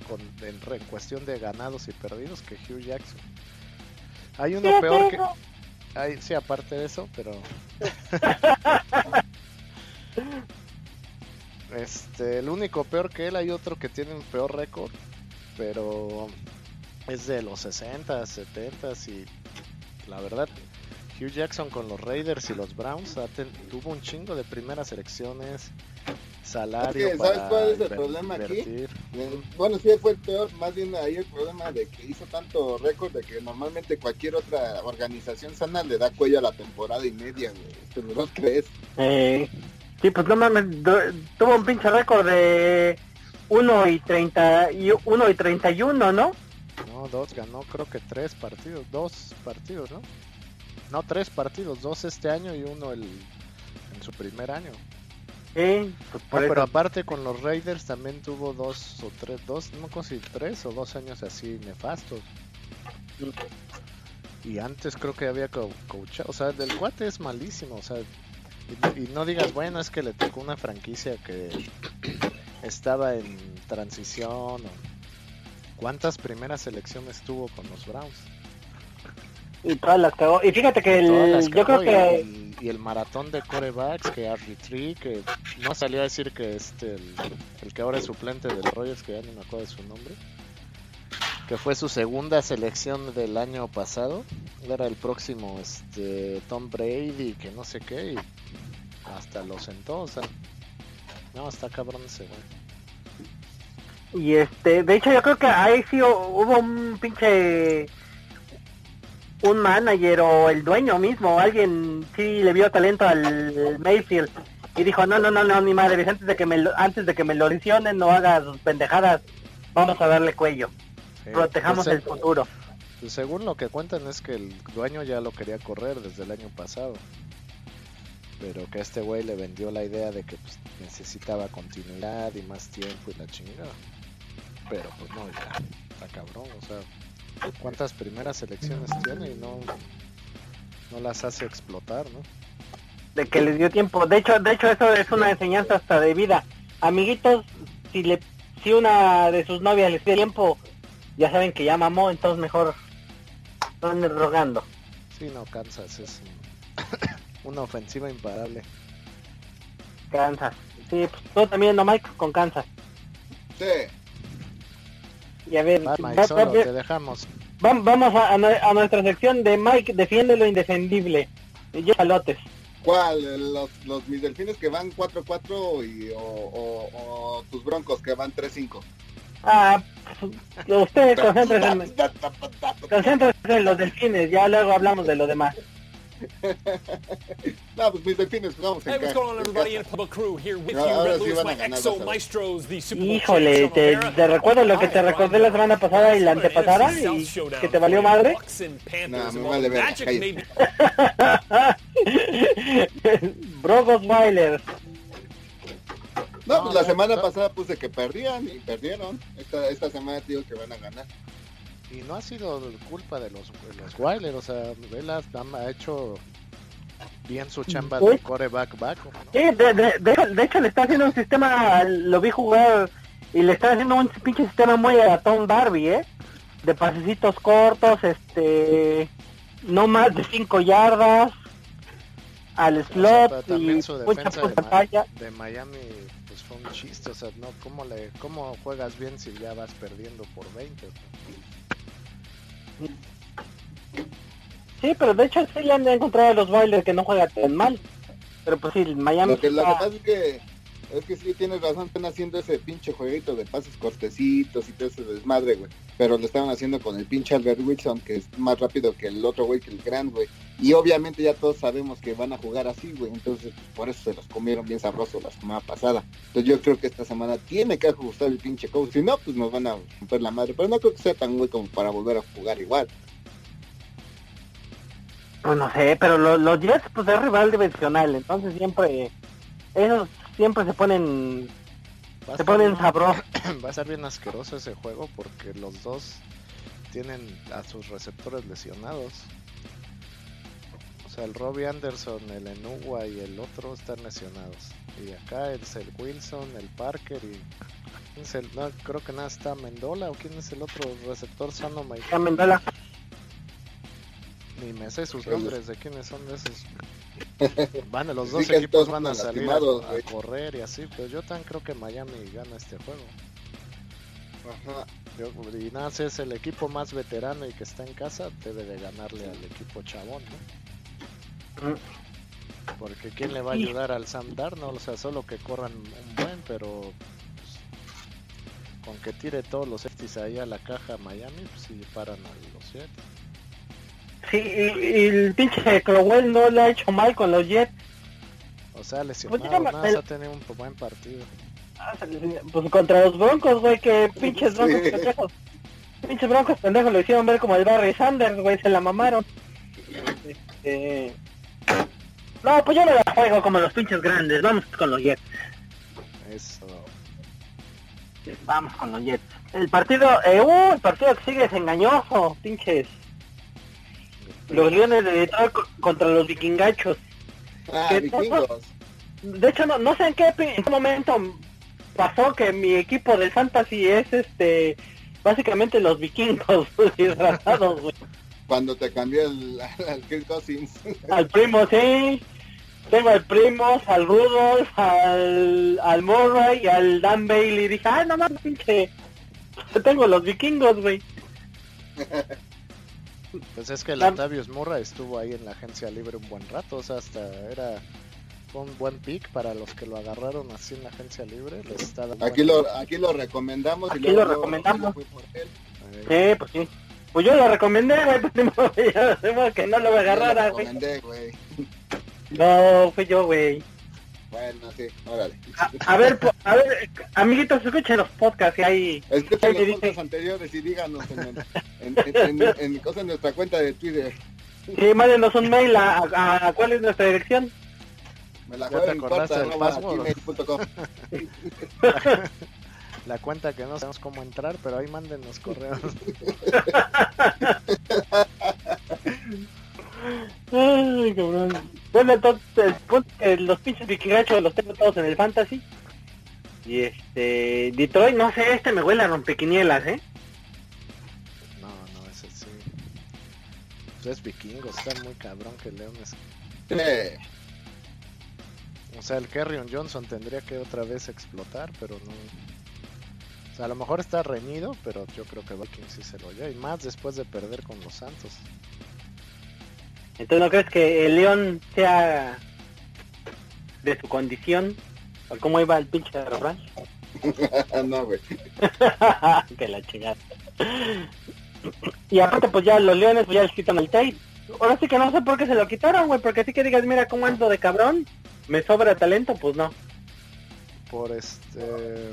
con, en, cuestión de ganados y perdidos que Hugh Jackson. Hay uno Sí, peor que... Hay, sí, aparte de eso, pero... <laughs> este, el único peor que él, hay otro que tiene un peor récord, pero es de los 60, 70 y la verdad, Hugh Jackson con los Raiders y los Browns tuvo un chingo de primeras selecciones, salario Es que, ¿sabes para cuál es el problema aquí? invertir. Eh, Bueno, sí fue el peor, más bien ahí el problema de que hizo tanto récord de que normalmente cualquier otra organización sana le da cuello a la temporada y media. Esto no lo crees. Eh, sí, pues no mames, tuvo un pinche récord de 1 y 30 y 1 y 31, ¿no? No, dos ganó creo que tres partidos, dos partidos, ¿no? No, tres partidos, dos este año y uno el, en su primer año. Pues No, por pero aparte con los Raiders también tuvo dos o tres, dos, no si tres o dos años así nefastos. Y antes creo que había co coachado, o sea, del cuate es malísimo, o sea, y, y no digas, bueno, es que le tocó una franquicia que estaba en transición o cuántas primeras selecciones tuvo con los Browns. Y todas las cagó. Y fíjate que el, yo creo y que el- y el maratón de corebacks que RG3 que no salió a decir que este el, el que ahora es suplente del Rogers que ya no me acuerdo de su nombre que fue su segunda selección del año pasado era el próximo este Tom Brady que no sé qué y hasta lo sentó o sea no está cabrón ese güey Y este, de hecho yo creo que ahí sí hu- hubo un pinche un manager o el dueño mismo, alguien sí le vio talento al Mayfield y dijo, "No, no, no, no, ni madre, antes de que me lo, antes de que me lo lesionen, no hagas sus pendejadas. Vamos a darle cuello. Sí, Protejamos pues, el futuro." Pues según lo que cuentan es que el dueño ya lo quería correr desde el año pasado. Pero que a este güey le vendió la idea de que pues, necesitaba continuidad y más tiempo y la chingada. Pero pues no, ya está cabrón. O sea, ¿cuántas primeras selecciones tiene y no, no las hace explotar, no? de que les dio tiempo. De hecho, de hecho eso es una enseñanza hasta de vida. Amiguitos, si le si una de sus novias les pide tiempo, ya saben que ya mamó, entonces mejor no anden rogando. Sí, no, Kansas es un- <coughs> una ofensiva imparable. Kansas. Sí, pues tú también, no Mike, con Kansas. Sí. Y a ver, Va, va- Mike, va- solo va- te dejamos. va- vamos a, a nue- a nuestra sección de Mike, defiende lo indefendible. Y yo palotes. ¿Cuál? ¿Los, los mis delfines que van 4-4 y, o, o, o tus broncos que van 3-5? Ah, pues, ustedes concéntrense en, concéntrense en los delfines, ya luego hablamos de lo demás. <laughs> No, pues mis delfines jugamos en Hey, what's ca- going on, en everybody? casa. In Public Crew here with No, you, ahora sí van a ganar, ver. Híjole, te, te recuerdo lo que te recordé la semana pasada y la antepasada y que te valió madre. Nah, me vale while verga, Magic cállate. may be <laughs> Brogos Weiler. No, No, pues la no, semana no. pasada puse que perdían y perdieron. Esta, esta semana te digo que van a ganar. Y no ha sido culpa de los, de los Wilder, o sea, él ha, hecho bien su chamba ¿Sí? de coreback back. ¿no? Sí, de, de, de, hecho- le está haciendo un sistema, lo vi jugar y le está haciendo un pinche sistema muy a Tom Darby, ¿eh? De pasecitos cortos, este, no más de 5 yardas, al O sea, slot pero también y su mucha pantalla. de Miami pues fue un chiste, o sea, no, ¿cómo, le, ¿cómo juegas bien si ya vas perdiendo por 20? o sea? Sí, pero de hecho sí le han encontrado a los Wilder que no juega tan mal. Pero pues sí, Miami Lo que, está- es que es que sí tienes razón, están haciendo ese pinche jueguito de pases cortecitos y todo ese desmadre, güey. Pero lo estaban haciendo con el pinche Albert Wilson, que es más rápido que el otro güey, que el Grand, güey. Y obviamente ya todos sabemos que van a jugar así, güey. Entonces, por eso se los comieron bien sabroso la semana pasada. Entonces yo creo que esta semana tiene que ajustar el pinche coach. Si no, pues nos van a romper la madre. Pero no creo que sea tan güey como para volver a jugar igual. Pues no sé, pero lo- los Jets pues es rival dimensional, entonces siempre esos siempre se ponen Va se ponen sabrosos. <clears throat> Va a estar bien asqueroso ese juego porque los dos tienen a sus receptores lesionados. O sea, el Robbie Anderson, el Enugua y el otro están lesionados. Y acá es el Wilson, el Parker y... ¿quién es el- no, creo que nada está Mendola o quién es el otro receptor sano Mendola. Ni me sé sus nombres de quiénes son de esos. <laughs> Van, los dos equipos van a salir a, correr y así, pero yo también creo que Miami gana este juego. Ajá. Yo- y nada, si es el equipo más veterano y que está en casa, debe de ganarle al equipo chabón, ¿no? Porque ¿quién le va a ayudar al Sam Darnold? O sea, solo que corran un buen, pero pues, con que tire todos los safeties ahí a la caja Miami, pues sí paran a los Jets. Sí, y, y el pinche Crowell no le ha hecho mal con los Jets. O sea, lesionado, me- nada, más ha tenido un buen partido. Ah, Pues contra los Broncos, güey, que pinches Broncos Sí. pendejos. Pinches Broncos pendejos lo hicieron ver como el Barry Sanders, güey, se la mamaron. Este... No, pues yo no la juego como los pinches grandes, vamos con los Jets. Eso. Vamos con los Jets. El partido, eh, uh, el partido que sigue es engañoso, pinches. Los Leones de Detroit co- contra los Vikingachos. Ah, ¿Qué vikingos. De hecho, no, no sé en qué, en qué momento pasó que mi equipo del Fantasy es este, básicamente los vikingos <laughs> disfrazados, güey. Cuando te cambió el, <laughs> al Kirk Cousins. <laughs> Al primo, sí. Tengo al Primos, al Rudolph, al, al Murray y al Dan Bailey. Dije, ay, no mames, pinche. Tengo los vikingos, güey. Pues es que el La- Latavius Murray estuvo ahí en la agencia libre un buen rato, o sea, hasta era un buen pick para los que lo agarraron así en la agencia libre. Les está dando Aquí lo, aquí lo recomendamos. Aquí y luego lo recomendamos. fui por él. Sí, pues sí. Pues yo lo recomendé, güey, sabemos <laughs> que no lo agarrara, güey. No, fui yo, güey. Bueno, sí, órale. A, a ver, po- a ver, amiguitos, escuchen los podcasts y ahí. Escuchen los dice- puntos anteriores y díganos en, el- en, en, en- en cosa en nuestra cuenta de Twitter. Sí, mándenos un mail a, a- a- cuál es nuestra dirección. Me la <laughs> la cuenta que no sabemos cómo entrar, pero ahí mándenos correos. <laughs> Ay, cabrón. Bueno, entonces, el punto es que los pinches vikingachos los tengo todos en el fantasy. Y este, Detroit, no sé, este me huele a rompequinielas, ¿eh? No, no, ese sí. Pues es vikingos, está muy cabrón que Leones. Sí. O sea, el Kerryon Johnson tendría que otra vez explotar, pero no. O sea, a lo mejor está reñido, pero yo creo que Vikings sí se lo lleva. Y más después de perder con los Santos. Entonces, ¿no crees que el León sea de su condición? ¿O cómo iba el pinche refrán? <laughs> no, güey. <laughs> que la chingada. Y aparte, pues ya los Leones pues ya les quitan el tape. Ahora sí que no sé por qué se lo quitaron, güey, porque así que digas, mira cómo ando de cabrón, me sobra talento, pues no. Por este.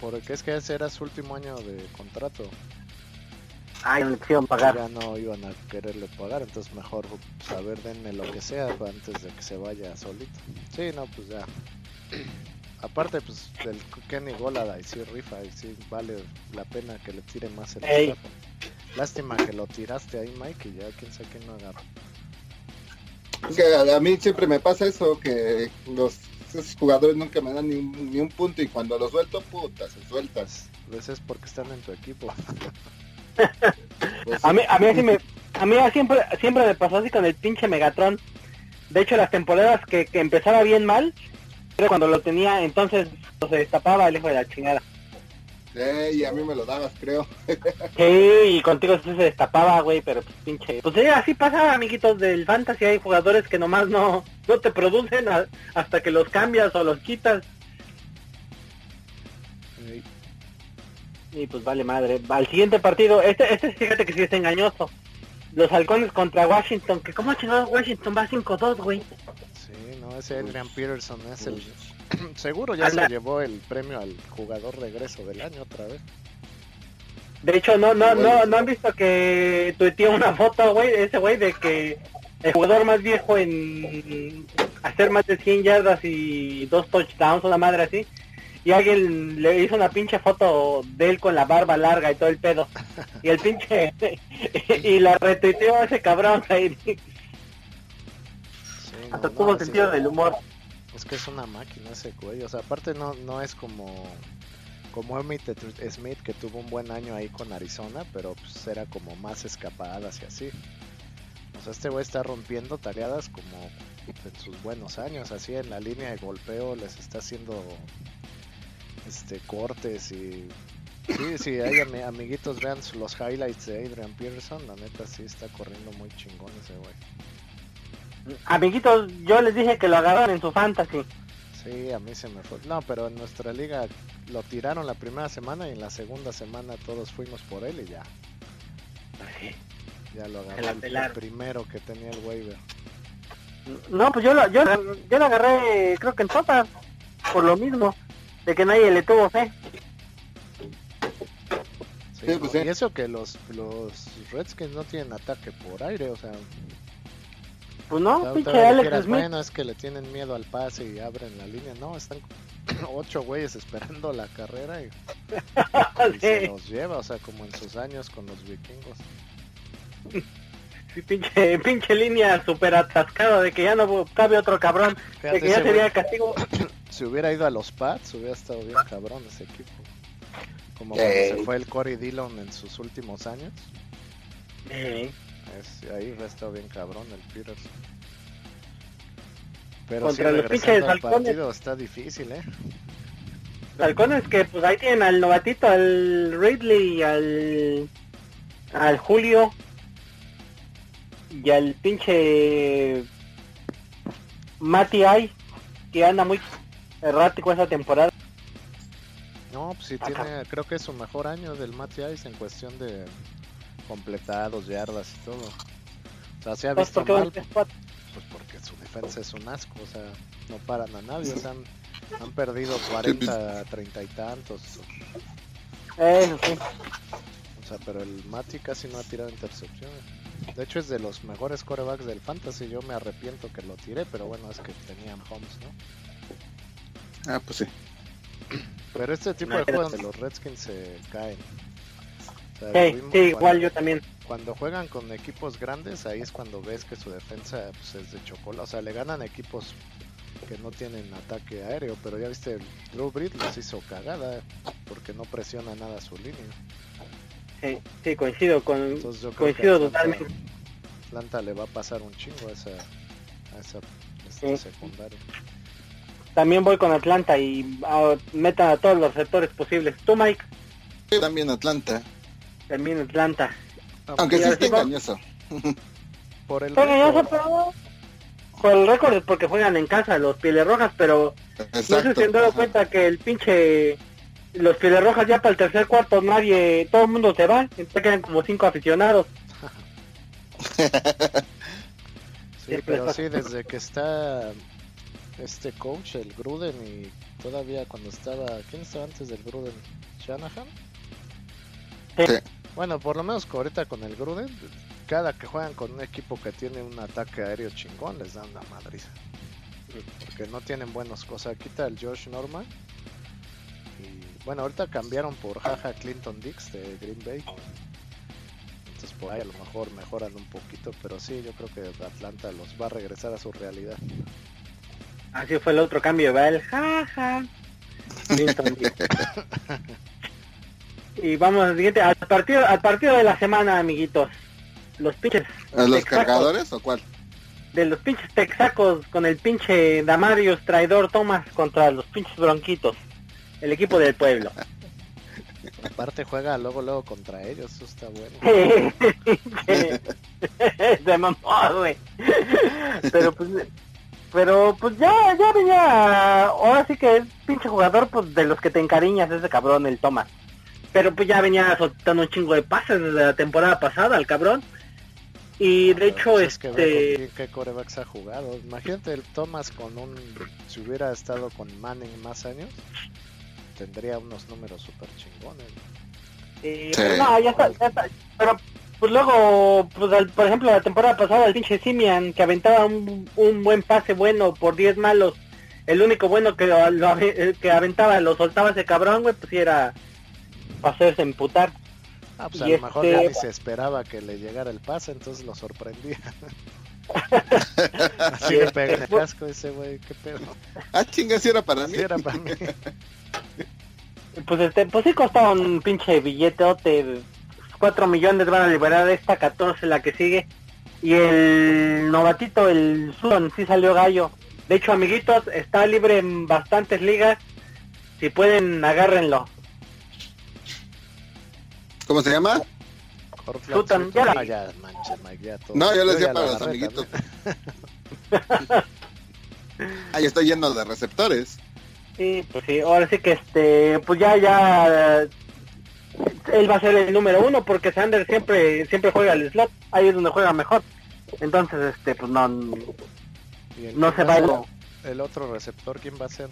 Porque es que ese era su último año de contrato. Ay, no le quisieron pagar. Ya no iban a quererle pagar, entonces mejor, pues, a ver, denme lo que sea antes de que se vaya solito. Sí, no, pues ya. <clears throat> Aparte, pues, el Kenny Golada y sí rifa y sí vale la pena que le tire más el Ey. Stafford. Lástima que lo tiraste ahí, Mike, y ya quién sabe quién no agarró. Es que a, a mí siempre me pasa eso, que los esos jugadores nunca me dan ni un, ni un punto y cuando los suelto, puta, se sueltas. Pues es porque están en tu equipo. <laughs> Pues, A mí, a mí así me, <laughs> a mí siempre, siempre me pasó así con el pinche Megatron. De hecho, las temporadas que, que empezaba bien mal, pero cuando lo tenía, entonces pues, se destapaba el hijo de la chingada. eh, y a mí me lo dabas, creo. <laughs> Sí, y contigo sí se destapaba, güey, pero pues pinche. Pues sí, así pasa, amiguitos del fantasy. Hay jugadores que nomás no, no te producen a- hasta que los cambias o los quitas. Y pues vale madre. Al siguiente partido, este, este fíjate que sí es engañoso. los halcones contra Washington, que como chingados Washington va 5-2, güey. Sí, no, ese Adrian Peterson es el... <clears throat> Seguro ya Anda. se llevó el premio al jugador regreso del año otra vez. De hecho, no, no, no, no han visto que tuiteó una foto, güey, ese güey de que el jugador más viejo en hacer más de 100 yardas y dos touchdowns, una madre así. Y alguien le hizo una pinche foto de él con la barba larga y todo el pedo. Y el pinche... <laughs> y la retuiteó ese cabrón ahí. Sí, no, Hasta no, tuvo sentido del humor. Es que es una máquina ese güey. O sea, aparte no, no es como como Emmitt Smith que tuvo un buen año ahí con Arizona, pero pues era como más escapadas y así. O sea, este güey está rompiendo tareadas como en sus buenos años, así en la línea de golpeo les está haciendo este cortes y sí, sí, hay ami- amiguitos vean los highlights de Adrian Peterson, la neta sí está corriendo muy chingón ese güey. Amiguitos, yo les dije que lo agarraron en su fantasy. Sí, a mí se me fue. No, pero en nuestra liga lo tiraron la primera semana y en la segunda semana todos fuimos por él y ya. Ya lo agarré el, primero que tenía el waiver. No, pues yo lo, yo, yo lo agarré, creo que en todas, por lo mismo, de que nadie le tuvo fe. Sí, Sí, ¿no? pues sí. Y eso que los, los Redskins no tienen ataque por aire, o sea, Pues no, pinche Alex bueno, es que le tienen miedo al pase y abren la línea. No, están <clears throat> ocho güeyes esperando la carrera y, <laughs> y se los lleva, o sea, como en sus años con los vikingos. sí, pinche, pinche línea super atascada de que ya no cabe otro cabrón, de que ya sería castigo. <clears throat> si hubiera ido a los Pats, hubiera estado bien cabrón ese equipo. Como cuando se fue el Corey Dillon en sus últimos años. Eh, Es, ahí hubiera estado bien cabrón el Peterson. Pero Contra sí, los regresando al partido está difícil, ¿eh? halcones que pues ahí tienen al novatito, al Ridley, al, al Julio y al pinche Matty Ay, que anda muy errático esa temporada. No, pues sí Acá. tiene, creo que es su mejor año del Matty Ice en cuestión de completados, yardas y todo. O sea, se ha visto ¿por qué mal, pues porque su defensa es un asco, o sea, no paran a nadie, o sea, han, <laughs> han perdido 40, 30 y tantos. Eso sí. O sea, pero el Mati casi no ha tirado intercepciones. De hecho es de los mejores corebacks del fantasy. Yo me arrepiento que lo tiré, pero bueno, es que tenían Holmes, ¿no? Ah, pues sí. Pero este tipo de juegos de los Redskins se caen. O sea, Sí, sí, igual cuando- yo también. Cuando juegan con equipos grandes, ahí es cuando ves que su defensa pues, es de chocolate. O sea, le ganan equipos que no tienen ataque aéreo, pero ya viste, el Drew Brees los hizo cagada porque no presiona nada su línea. Sí, sí, coincido con Entonces yo creo coincido que a Atlanta, totalmente. Atlanta le va a pasar un chingo a esa, a esa esta Sí. secundaria. También voy con Atlanta y ah, metan a todos los sectores posibles. Tú, Mike, Yo también Atlanta. también Atlanta. Aunque Y sí está engañoso. <laughs> Por el se pero por el récord es porque juegan en casa los Pieles Rojas, pero no sé si se han dado Ajá. cuenta que el pinche los Pieles Rojas ya para el tercer cuarto nadie, todo el mundo se va, entonces quedan como cinco aficionados. <laughs> sí, pero sí, desde que está este coach, el Gruden, y todavía cuando estaba, ¿quién estaba antes del Gruden? ¿Shanahan? Sí. Bueno, por lo menos ahorita con el Gruden, cada que juegan con un equipo que tiene un ataque aéreo chingón, les dan la madriza. Porque no tienen buenas cosas. Quita el Josh Norman. Y bueno, ahorita cambiaron por Jaja Clinton Dix de Green Bay. Entonces por ahí a lo mejor mejoran un poquito, pero sí, yo creo que Atlanta los va a regresar a su realidad. Así fue el otro cambio, va el jaja. <laughs> Y vamos al siguiente, al partido, al partido de la semana, amiguitos. Los pinches ¿A los Texacos. cargadores o cuál? de los pinches texacos con el pinche Damarius traidor Thomas contra los pinches bronquitos. El equipo del pueblo. <laughs> Aparte juega luego luego contra ellos, eso está bueno. <laughs> Se mamó, güey. Pero pues pero pues ya ya venía ahora sí que es pinche jugador pues de los que te encariñas ese cabrón el Thomas. Pero pues ya venía soltando un chingo de pases desde la temporada pasada el cabrón. Y de hecho, Pues es que este. quién- qué corebacks ha jugado. Imagínate el Thomas con un. Si hubiera estado con Manning más años, tendría unos números súper chingones. eh, Sí. pues no, ya está, ya está. Pero pues luego, pues al- por ejemplo, la temporada pasada el pinche Simian que aventaba un, un buen pase bueno por 10 malos. El único bueno que lo, eh, que aventaba, lo soltaba ese cabrón, güey, pues era para hacerse emputar. Ah, pues Y a lo mejor este- ya ni se esperaba que le llegara el pase, entonces lo sorprendía. <laughs> Así le pega en el casco ese güey, qué pedo. Ah, chinga, si era para mí. Sí, era para mí. Pues este, pues sí costaba un pinche billetote. 4 millones van a liberar esta, 14 la que sigue. Y el novatito, el Sudon, sí salió gallo. De hecho, amiguitos, está libre en bastantes ligas. Si pueden, agárrenlo. ¿Cómo se llama? Ya Ah, la- ya, manches, Mike, ya todo. No, yo les decía para lo los amiguitos. <laughs> Ahí estoy lleno de receptores. Sí, pues sí, ahora sí que este, pues ya, ya, él va a ser el número uno porque Sanders siempre, siempre juega el slot, ahí es donde juega mejor. Entonces, este, pues no, ¿Y el no se va el, otro receptor, ¿quién va a ser?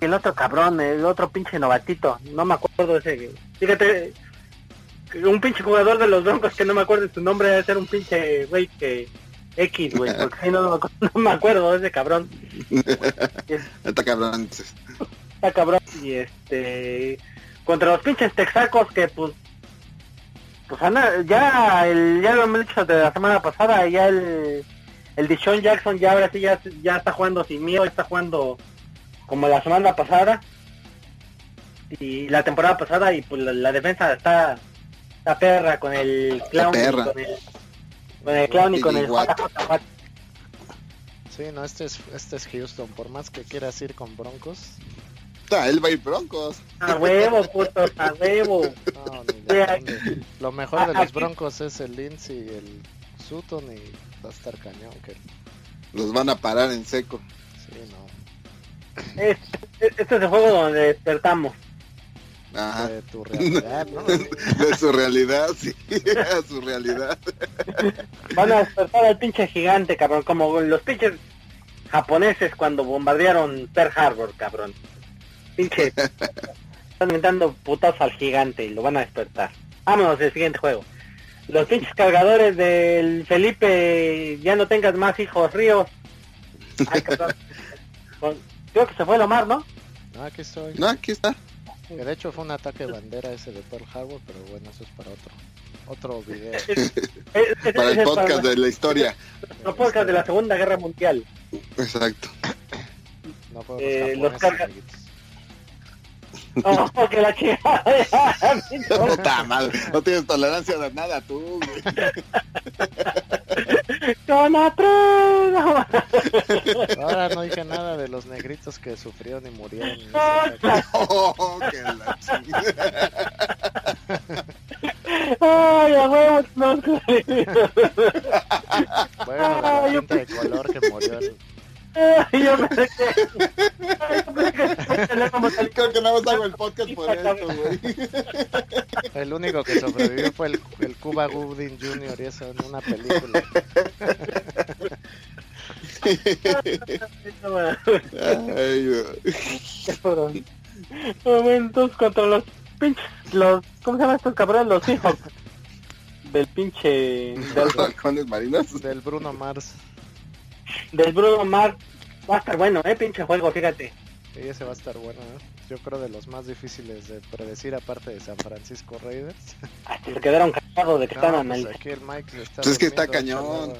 el otro cabrón, el otro pinche novatito, no me acuerdo ese, fíjate, un pinche jugador de los Broncos que no me acuerdo su nombre debe ser un pinche güey que X, güey, porque si no, no, no me acuerdo de ese cabrón. <laughs> Está cabrón. está cabrón y este contra los pinches texacos que pues pues anda, ya el ya lo hemos dicho de la semana pasada ya el el Dishon Jackson ya ahora sí ya, ya está jugando sin miedo está jugando como la semana pasada y la temporada pasada y pues la, la defensa está está perra con el clown y perra. con el con el clown y con el. JJ Sí, no, este es, este es Houston. Por más que quieras ir con Broncos, Ah, él va a ir broncos. a huevo puto a huevo no, ni. Lo mejor de los Broncos es el Lindsey y el Sutton y va a estar cañón. Que, Los van a parar en seco. sí, no. Este, este es el juego donde despertamos. Ajá. De tu realidad, ¿no? <laughs> De su realidad, sí. A su realidad. Van a despertar al pinche gigante, cabrón. Como los pinches japoneses cuando bombardearon Pearl Harbor, cabrón. Pinche. Están inventando putas al gigante y lo van a despertar. Vámonos al siguiente juego. Los pinches cargadores del Felipe, ya no tengas más hijos ríos. Ay, Creo que se fue el Omar, ¿no? No, aquí estoy. No, aquí está. Que de hecho fue un ataque de bandera ese de Pearl Harbor, pero bueno, eso es para otro otro video. <laughs> Para el podcast de la historia. nuestro podcast de la Segunda Guerra Mundial. Exacto. No Eh, los los carga- Oh, <laughs> que la chingada. Puta madre. No tienes tolerancia de nada tú, güey. Donatron. Ahora no dije nada de los negritos que sufrieron y murieron. Oh, que la chingada. Ay, a huevo, no. Bueno, la gente de color que murió. <laughs> yo pensé que... <laughs> Creo que nada más hago el podcast por esto, güey. <laughs> El único que sobrevivió fue el, el Cuba Gooding Jr. y eso en una película. Ay. Momentos contra los pinches, los, ¿cómo se llaman estos cabrones? Los hijos del pinche, del, Los halcones marinos. Del Bruno Mars. Del Bruno Mars. Va a estar bueno, eh, pinche juego, fíjate. Y ese va a estar bueno, ¿eh? Yo creo de los más difíciles de predecir aparte de San Francisco Raiders. <laughs> Hasta se quedaron cagados de que No, estaban pues mal. aquí el Mike se está Pues es que está cañón.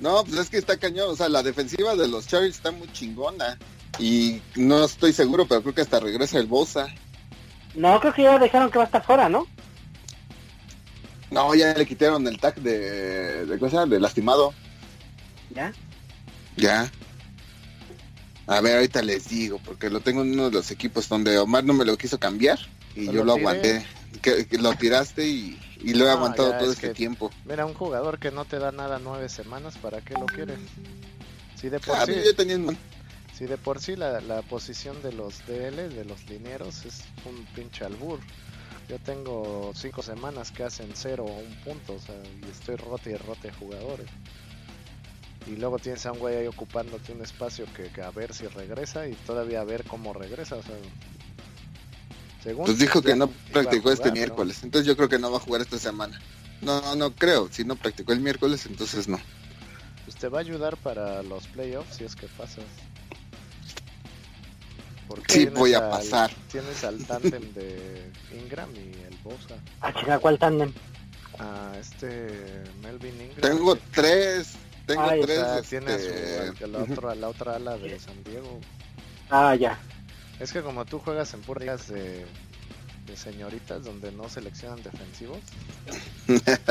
No, pues es que está cañón. O sea, la defensiva de los Chargers está muy chingona. Y no estoy seguro, pero creo que hasta regresa el Bosa. No, creo que ya dejaron que va a estar fuera, ¿no? No, ya le quitaron el tag de, de cosa, de lastimado. Ya. Ya. A ver, ahorita les digo, porque lo tengo en uno de los equipos donde Omar no me lo quiso cambiar y ¿Te yo lo aguanté. Que, que lo tiraste y, y lo he No, aguantado todo es este que- tiempo. Mira, un jugador que no te da nada nueve semanas, ¿para qué lo quieres? Si de por Ah, sí, yo tenía si de por sí la, la posición de los DL, de los linieros, es un pinche albur. Yo tengo cinco semanas que hacen cero o un punto, o sea, y estoy rote y rote jugadores. Y luego tienes a un güey ahí ocupándote un espacio que, que a ver si regresa y todavía a ver cómo regresa, o sea. Según Pues dijo que no practicó este ¿no? miércoles, entonces yo creo que no va a jugar esta semana. No, no creo, si no practicó el miércoles, entonces no. Pues te va a ayudar para los playoffs si es que pasas. Porque Sí, tienes voy a al- pasar. Tienes al <laughs> tándem de Ingram y el Bosa. Ah, chica, ¿cuál tándem? A este Melvin Ingram. Tengo tres, tengo Ay, o O tres, sea, este, tiene a su- al que la, otra, la otra ala de San Diego. Ah, ya. Es que como tú juegas en puras de, de señoritas donde no seleccionan defensivos, <laughs>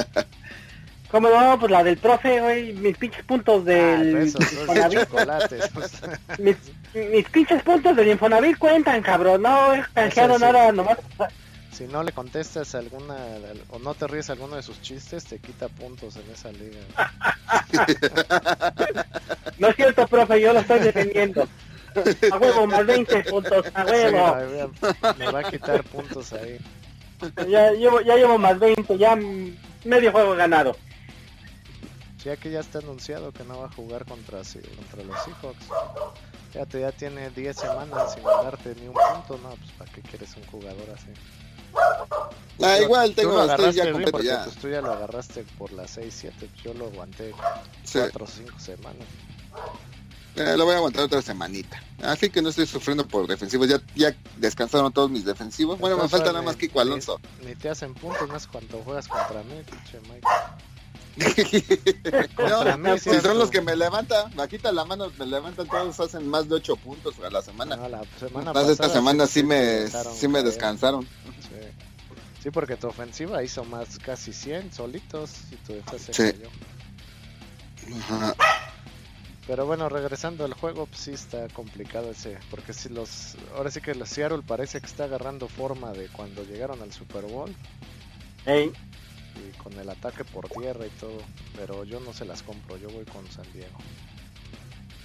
¿Cómo no? Pues la del profe, güey. Mis pinches puntos ah, del esos son Infonavit. chocolates. pues. <laughs> mis, mis pinches puntos del Infonavit cuentan, cabrón. No he canjeado sí. nada, nomás. Si no le contestas alguna o no te ríes alguno de sus chistes, te quita puntos en esa liga. <laughs> No es cierto, profe, yo lo estoy defendiendo. A huevo, más 20 puntos, a Sí, huevo. me va a quitar puntos ahí. Ya llevo, ya llevo más 20, ya medio juego ganado. Sí, aquí ya está anunciado que no va a jugar contra, contra los Seahawks. Fíjate, ya tiene 10 semanas sin ganarte ni un punto. No, pues ¿para qué quieres un jugador así? Ah, igual tengo, lo estoy ya bien completo porque ya. tú ya lo agarraste por las 6-7. pues, Yo lo aguanté Sí, 4 o 5 semanas. eh, lo voy a aguantar otra semanita. Así que no estoy sufriendo por defensivos. Ya, ya descansaron todos mis defensivos. Bueno, me falta nada más Kiko Alonso. Ni, ni te hacen puntos más cuando juegas contra mí, pinche Mike. <laughs> no, mí, si son los que me levantan, bajita la mano, me levantan todos, hacen más de 8 puntos a la semana. No, la semana Más esta pasada semana sí me, sí me descansaron. Sí. Sí, porque tu ofensiva hizo más casi 100 solitos y tu defensa Sí. cayó. Ajá. Pero bueno, regresando al juego, pues sí está complicado ese, porque si los, ahora sí que los Seattle parece que está agarrando forma de cuando llegaron al Super Bowl Ey, y con el ataque por tierra y todo, pero yo no se las compro, yo voy con San Diego.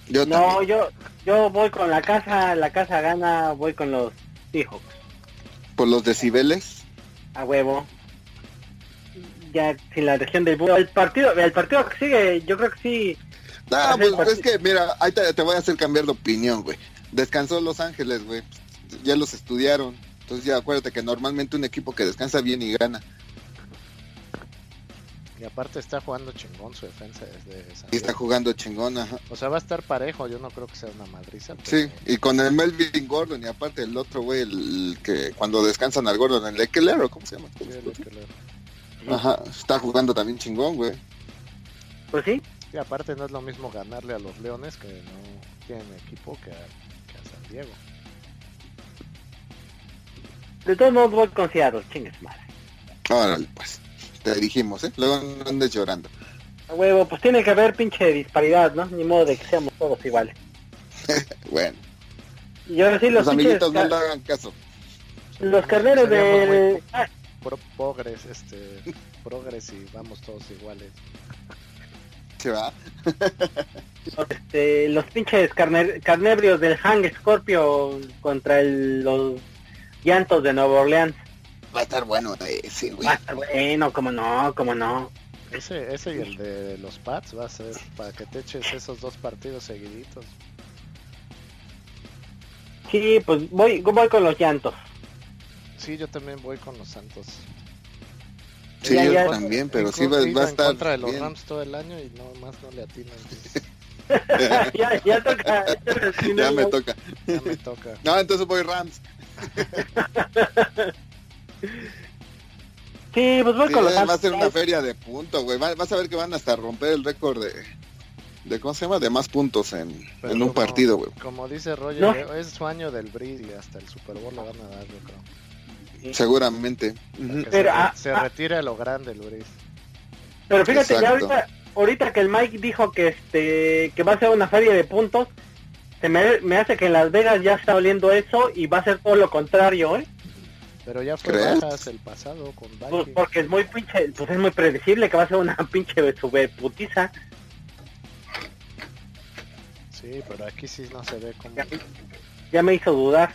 Yo no, también. yo, yo voy con la casa, la casa gana, voy con los Seahawks, Por los decibeles. a huevo. Ya sin la región del búho. El partido, el partido que sigue, yo creo que sí. No, pues porque- es que, mira, ahí te, te voy a hacer cambiar de opinión, güey. Descansó Los Ángeles, güey. Ya los estudiaron. Entonces ya acuérdate que normalmente un equipo que descansa bien y gana. Y aparte está jugando chingón su defensa desde San Y está Diego. jugando chingón, ajá. O sea, va a estar parejo, yo no creo que sea una madriza. Sí, y con el Melvin Gordon y aparte el otro, güey, el que cuando descansan al Gordon, el Eckler, ¿o cómo se llama? Sí, el Eckler. Ajá, está jugando también chingón, güey. Pues sí. Y aparte no es lo mismo ganarle a los Leones que no tienen equipo que a, que a San Diego. De todos modos voy con Seattle, chingues madre. Órale, pues. Te dijimos, ¿eh? Luego no andes llorando. A huevo, pues tiene que haber pinche disparidad, ¿no? Ni modo de que seamos todos iguales. <laughs> Bueno, Y ahora sí, los, amiguitos no le hagan caso. los carneros de... Ah, Pro, progres, este, progres y vamos todos iguales. ¿Se va? los, <laughs> este, los pinches carne- carnebrios del Hang Scorpio contra el- los llantos de Nueva Orleans. Va a estar bueno ese, güey. Va a estar bueno, como no, como no. Ese, ese y el de los Pats va a ser para que te eches esos dos partidos seguiditos. Sí, pues voy, voy con los llantos. Sí, yo también voy con los Santos. Sí, Ya, yo ya. también, pero sí va, va a en estar contra de los bien. Rams todo el año y no más no le atinan. <laughs> <laughs> ya, ya toca. Ya me toca. Ya me toca. <laughs> No, entonces voy Rams. Sí, pues voy Sí, con los va a ser una feria de puntos, güey. Va- Vas a ver que van hasta romper el récord de, de ¿cómo se llama? De más puntos en, en un como- partido, güey. Como dice Roger, No. eh, es su año del Breed y hasta el Super Bowl le van a dar, yo creo. Seguramente. Pero, se, ah, se ah. retire a lo grande el Breed. Pero fíjate, ya ahorita, ahorita que el Mike dijo que este que va a ser una feria de puntos, se me, me hace que en Las Vegas ya está oliendo eso y va a ser todo lo contrario, ¿eh? Pero ya fue ¿Crees? bajas el pasado con Pues Vikings. porque es muy pinche, pues es muy predecible que va a ser una <laughs> pinche sube putiza. Sí, pero aquí sí no se ve como... Ya, ya me hizo dudar.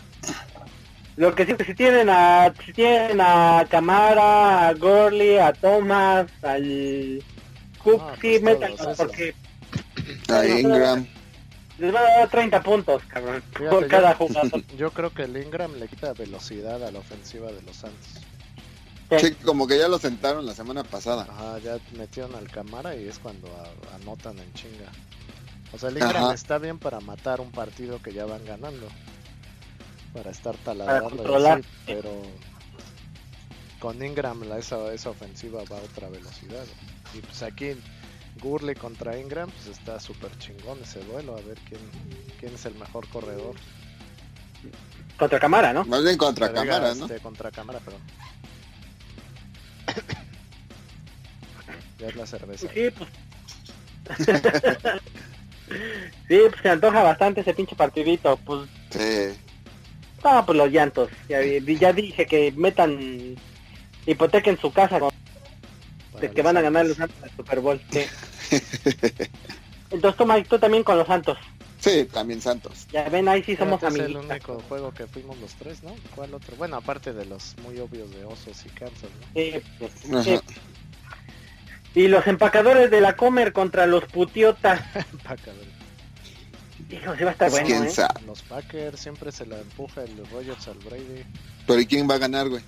Lo que sí, si tienen a, si tienen a Camara, a Gurley, a Thomas, al Cook, No, sí, pues métanlos, porque <clears throat> A Ingram. Les va a dar 30 puntos, cabrón, Fíjate, por yo- cada <laughs> jugador. Yo creo que el Ingram le quita velocidad a la ofensiva de los Santos. Sí, como que ya lo sentaron la semana pasada. Ajá, ya metieron al Camara y es cuando a- anotan en chinga. O sea, el Ingram Ajá. está bien para matar un partido que ya van ganando. Para estar taladrando así, pero con Ingram la, esa, esa ofensiva va a otra velocidad. Y pues aquí Gurley contra Ingram, pues está súper chingón ese duelo, a ver quién, quién es el mejor corredor. Contra Camara, ¿no? Más bien contra Pero diga, cámara, ¿no? este, contra cámara, perdón. ya es la cerveza. Sí, pues. <laughs> sí, pues se antoja bastante ese pinche partidito. Pues, Sí. no, pues los llantos. Ya, ya dije que metan, hipotequen su casa con- de que van a ganar los Santos. El Super Bowl. Sí. <laughs> Entonces, toma, tú también con los Santos. Sí, también Santos. Ya ven, ahí sí somos que es el único juego que fuimos los tres, ¿no? ¿Cuál otro? Bueno, aparte de los muy obvios de Osos y Kansas, ¿no? Sí, pues, sí. Y los empacadores de la Comer contra los Putiotas. <laughs> Paca, ¿verdad? Hijo, sí va a estar Pues, bueno, quién ¿eh? sabe. Los Packers siempre se la empuja el Rogers al Brady. Pero ¿y quién va a ganar, güey?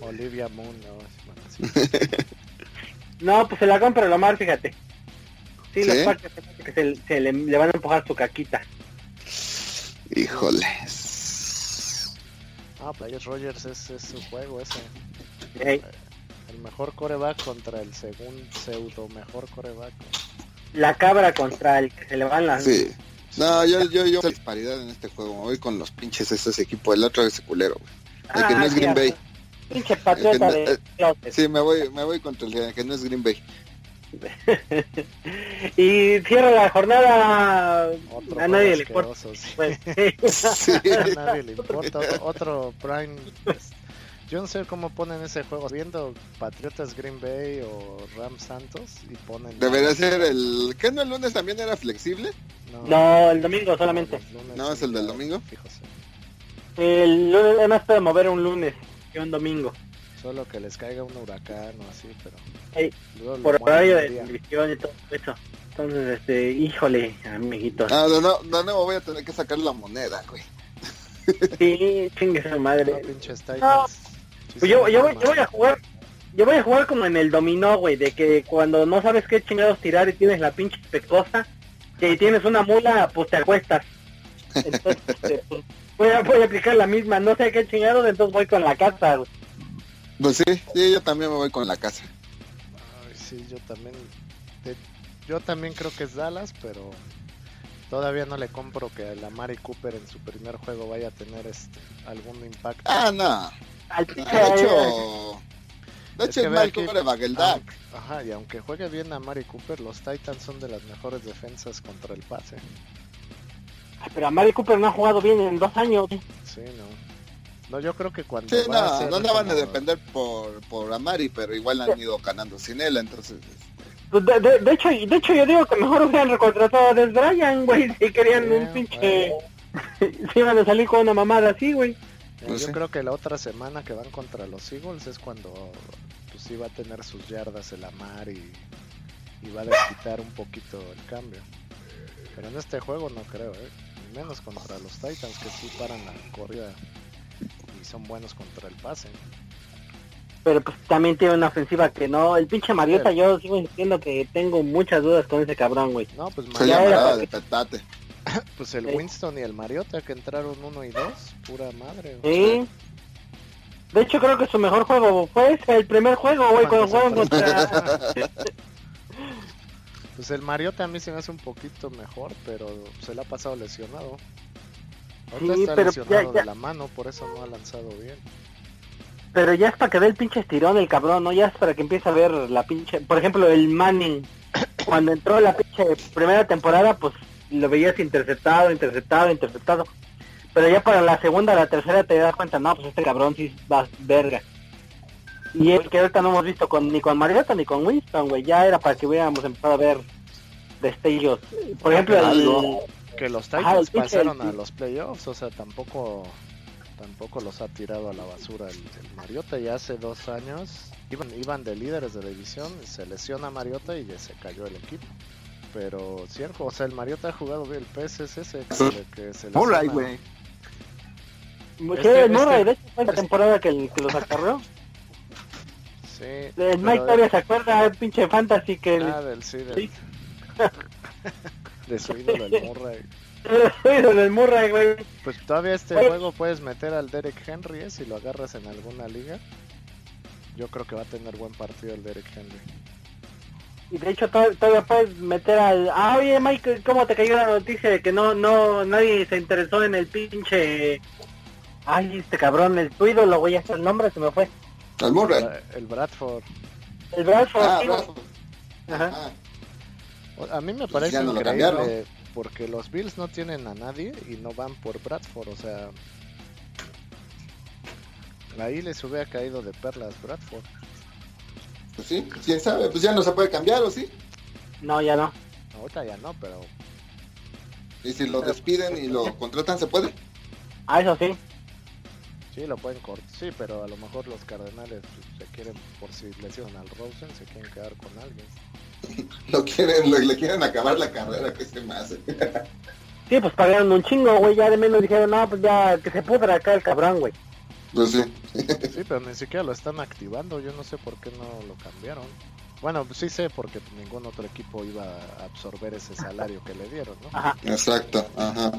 Olivia Moon, ¿no? Bueno, sí. <laughs> No, pues se la compra Lomar, fíjate. Sí, los ¿Sí? Me hace que se, se le, le van a empujar su caquita. Híjoles. Ah, Players Rogers es, es su juego ese. El mejor coreback contra el segundo pseudo mejor coreback. la cabra contra el que se le van las... Sí. No, <laughs> yo, yo, yo, disparidad en este juego. Me voy con los pinches estos equipos. El otro ese culero, güey. El que no es Green Bay. Pinche patriota no- de eh. Sí, me voy, me voy contra el que no es Green Bay. <laughs> y cierra la jornada Otro a nadie le importa. sí. Pues, <laughs> Sí. A nadie le importa. Otro, otro prime. pues, yo no sé cómo ponen ese juego. Viendo Patriotas Green Bay o Rams Santos y ponen. Debería ser el... ¿Qué no el lunes también era flexible? No, no, el domingo solamente. lunes No, es el del domingo. El lunes es más puede mover un lunes que un domingo. Solo que les caiga un huracán o así, pero. Por horario de televisión y todo eso. Entonces, este, híjole, amiguitos. Ah, de, no, de nuevo voy a tener que sacar la moneda, güey. Sí, chingue su No, madre. No, Pues yo, yo, voy, yo voy a jugar yo voy a jugar como en el dominó, güey, de que cuando no sabes qué chingados tirar y tienes la pinche pecosa, que tienes una mula, pues te acuestas. Entonces, pues, voy, a, voy a aplicar la misma, no sé qué chingados, entonces voy con la casa, güey. Pues sí, sí, yo también me voy con la casa. Ay, sí, yo también. yo también creo que es Dallas, pero todavía no le compro que la Mari Cooper en su primer juego vaya a tener este algún impacto. Ah, no. Al De hecho, de Es hecho que es mal aquí- coreback, el Dak. Ajá, y aunque juegue bien a Mari Cooper, los Titans son de las mejores defensas contra el pase. Ay, pero a Mari Cooper no ha jugado bien en dos años. Sí, no. No, yo creo que cuando Sí, va a no, ser no la van a depender por, por Amari, pero igual han ido ganando sin él, entonces... este, de, de- de hecho, de hecho yo digo que mejor hubieran recontratado a Des Bryant, güey, si querían Sí, un pinche... <laughs> si iban a salir con una mamada así, güey. Eh, Pues yo sí. creo que la otra semana que van contra los Eagles es cuando pues sí va a tener sus yardas el Amar y, y va a desquitar un poquito el cambio. Pero en este juego no creo, ¿eh? menos contra los Titans que sí paran la corrida y son buenos contra el pase. Pero pues también tiene una ofensiva que no. El pinche Mariota, yo sigo insistiendo que tengo muchas dudas con ese cabrón, güey. No, pues, Mariota- de petate. <coughs> pues el Sí. Winston y el Mariota que entraron uno y dos, pura madre. Sí. De hecho, creo que su mejor juego fue ese, el primer juego, güey, cuando jugaron contra... <laughs> Pues el Mariota a mí se me hace un poquito mejor, pero se le ha pasado lesionado. Ahorita Sí, está pero lesionado ya- ya- de la mano, por eso no ha lanzado bien. Pero ya es para que dé el pinche estirón el cabrón, ¿no? Ya es para que empiece a ver la pinche... Por ejemplo, el Manning, <coughs> cuando entró la pinche primera temporada, pues lo veías interceptado, interceptado, interceptado. Pero ya para la segunda, la tercera te das cuenta, no, pues este cabrón sí va verga. Y es que ahorita no hemos visto con, ni con Mariota ni con Winston, güey. Ya era para que hubiéramos empezado a ver destellos. Por ejemplo, el, Algo. Que los Ajá, el Titans pasaron a los playoffs, o sea, tampoco tampoco los ha tirado a la basura el, el Mariota. Ya hace dos años iban, iban de líderes de división, se lesiona Mariota y ya se cayó el equipo. Pero cierto, o sea, el Mariota ha jugado bien, el pez es ese que, se Murray, güey. Este- el Murray, de hecho fue la temporada que, el- que los acarreó. Sí, El pero Mike todavía se acuerda, el pinche fantasy que el ah, del sí, del- Sí. <laughs> de su ídolo el Murray. <laughs> el del Murray, güey. Pues todavía este Oye. juego puedes meter al Derek Henry ¿eh? si lo agarras en alguna liga. Yo creo que va a tener buen partido el Derek Henry. Y de hecho to- todavía puedes meter al... Ah, oye Mike, ¿cómo te cayó la noticia de que no, no, nadie se interesó en el pinche... Ay, este cabrón, el tu ídolo, güey, hasta el nombre se me fue. Al Murray. Bra- El Bradford. El Bradford, Ah, sí, güey. Bradford. Ajá. Ah, A mí me Pues parece no lo increíble porque los Bills no tienen a nadie y no van por Bradford, o sea... Ahí les hubiera caído de perlas Bradford. Pues sí, quién sabe, pues ya no se puede cambiar, ¿o sí? No, ya no. Ahorita ya no, pero Y si lo despiden y lo contratan, ¿se puede? Ah, eso sí. sí lo pueden cortar. Sí, pero a lo mejor los Cardenales pues, se quieren, por si lesionan al Rosen, se quieren quedar con alguien. <laughs> Lo quieren, lo- le quieren acabar la carrera, que se me hace. Sí, pues pagaron un chingo, güey, ya de menos dijeron, no, pues ya que se pudra acá el cabrón, güey. Pues sí. Sí, pero ni siquiera lo están activando. Yo no sé por qué no lo cambiaron. Bueno, sí sé porque ningún otro equipo iba a absorber ese salario que le dieron, ¿no? Ajá. Exacto, ajá.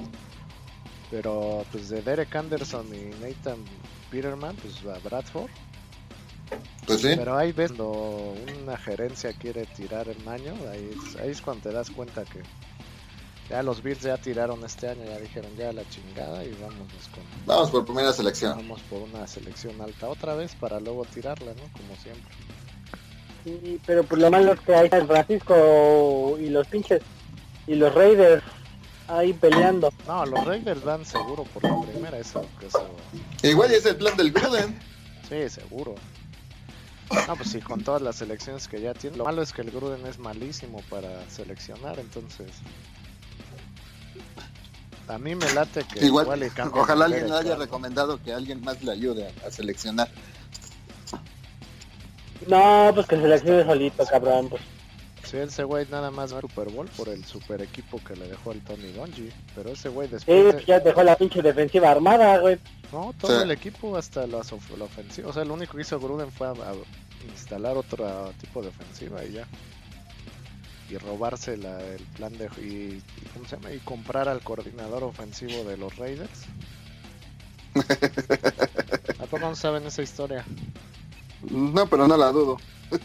Pero pues de Derek Anderson y Nathan Peterman, pues va Bradford. Pues sí. Pero ahí ves cuando una gerencia quiere tirar el año, ahí es, ahí es cuando te das cuenta que ya los Bills ya tiraron este año, ya dijeron ya la chingada y vámonos con Vamos por primera selección. vamos por una selección alta otra vez para luego tirarla, ¿no? Como siempre. Sí, pero pues lo malo es que ahí San Francisco y los pinches y los Raiders ahí peleando. No, los Raiders van seguro por la primera, eso, eso Igual es el plan del Gruden. sí, seguro. No, pues sí, con todas las selecciones que ya tiene. Lo malo es que el Gruden es malísimo para seleccionar, entonces. A mí me late que Igual, igual ojalá alguien le haya recomendado que alguien más le ayude a, a seleccionar. No, pues que seleccione solito, cabrón. Pues. Sí, ese güey nada más va al Super Bowl por el super equipo que le dejó el Tony Donji. Pero ese güey Sí, después. de- pues ya dejó la pinche defensiva armada, güey. No, todo Sí. el equipo, hasta of- la ofensiva. O sea, lo único que hizo Gruden fue a, a instalar otro tipo de ofensiva y ya. Y robarse la- el plan de. Y, y ¿Cómo se llama? Y comprar al coordinador ofensivo de los Raiders. <laughs> ¿A poco no saben esa historia? No, pero no la dudo. <laughs>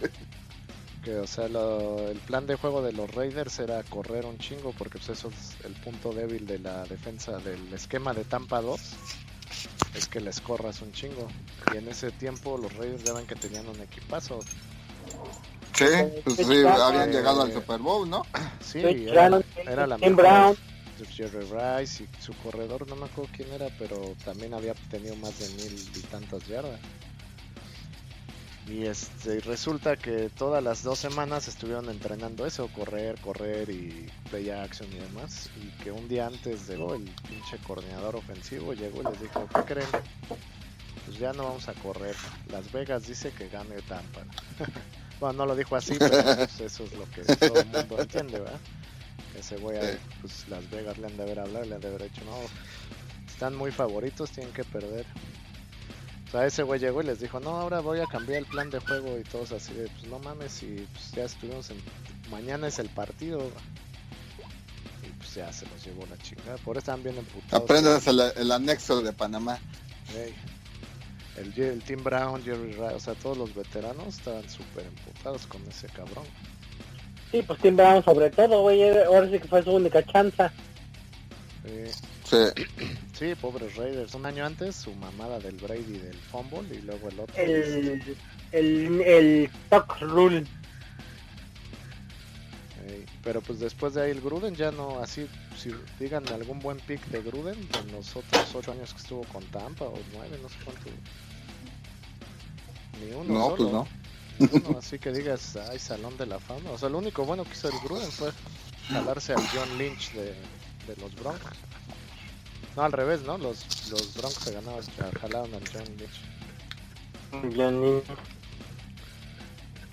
Que, o sea, lo- el plan de juego de los Raiders era correr un chingo, porque pues, eso es el punto débil de la defensa del esquema de Tampa 2. Es que les corras un chingo. Y en ese tiempo los Raiders ya ven que tenían un equipazo. Sí, pues sí, habían llegado al Super Bowl, ¿no? <clears throat> Sí, era, era la mejor. Brown. Jerry Rice y su corredor, no me acuerdo quién era, pero también había tenido más de mil y tantas yardas. Y este resulta que todas las dos semanas estuvieron entrenando eso, correr, correr y play action y demás. Y que un día antes llegó el pinche coordinador ofensivo, llegó y les dijo, ¿qué creen? Pues ya no vamos a correr. Las Vegas dice que gane Tampa. <laughs> bueno, no lo dijo así, pero pues <laughs> eso es lo que todo el mundo entiende, ¿verdad? Ese güey, pues Las Vegas le han de haber hablado, le han de haber hecho, no, están muy favoritos, tienen que perder. O sea, ese güey llegó y les dijo, no, ahora voy a cambiar el plan de juego y todos así de, pues no mames, y pues ya estuvimos en... Mañana es el partido. Y pues ya se los llevó la chingada. Por eso están bien emputados. Aprendas el, el anexo de Panamá. El, el Tim Brown, Jerry Rice, o sea, todos los veteranos estaban súper emputados con ese cabrón. Sí, pues Tim Brown sobre todo, güey. era- Ahora sí que fue su única chanza. Sí. Sí. Sí, pobres Raiders. Un año antes, su mamada del Brady del fumble y luego el otro. El, el, el Tuck Rule. Pero pues después de ahí el Gruden ya no, así, si digan algún buen pick de Gruden, de los otros ocho años que estuvo con Tampa o nueve, no sé cuánto. Ni uno. No, solo. pues no. <laughs> Así que digas, ay, salón de la fama. O sea, lo único bueno que hizo el Gruden fue jalarse al John Lynch de, de los Broncos. No, al revés, ¿no? Los, los Broncos se ganaron, jalaron al John Lynch. Johnny.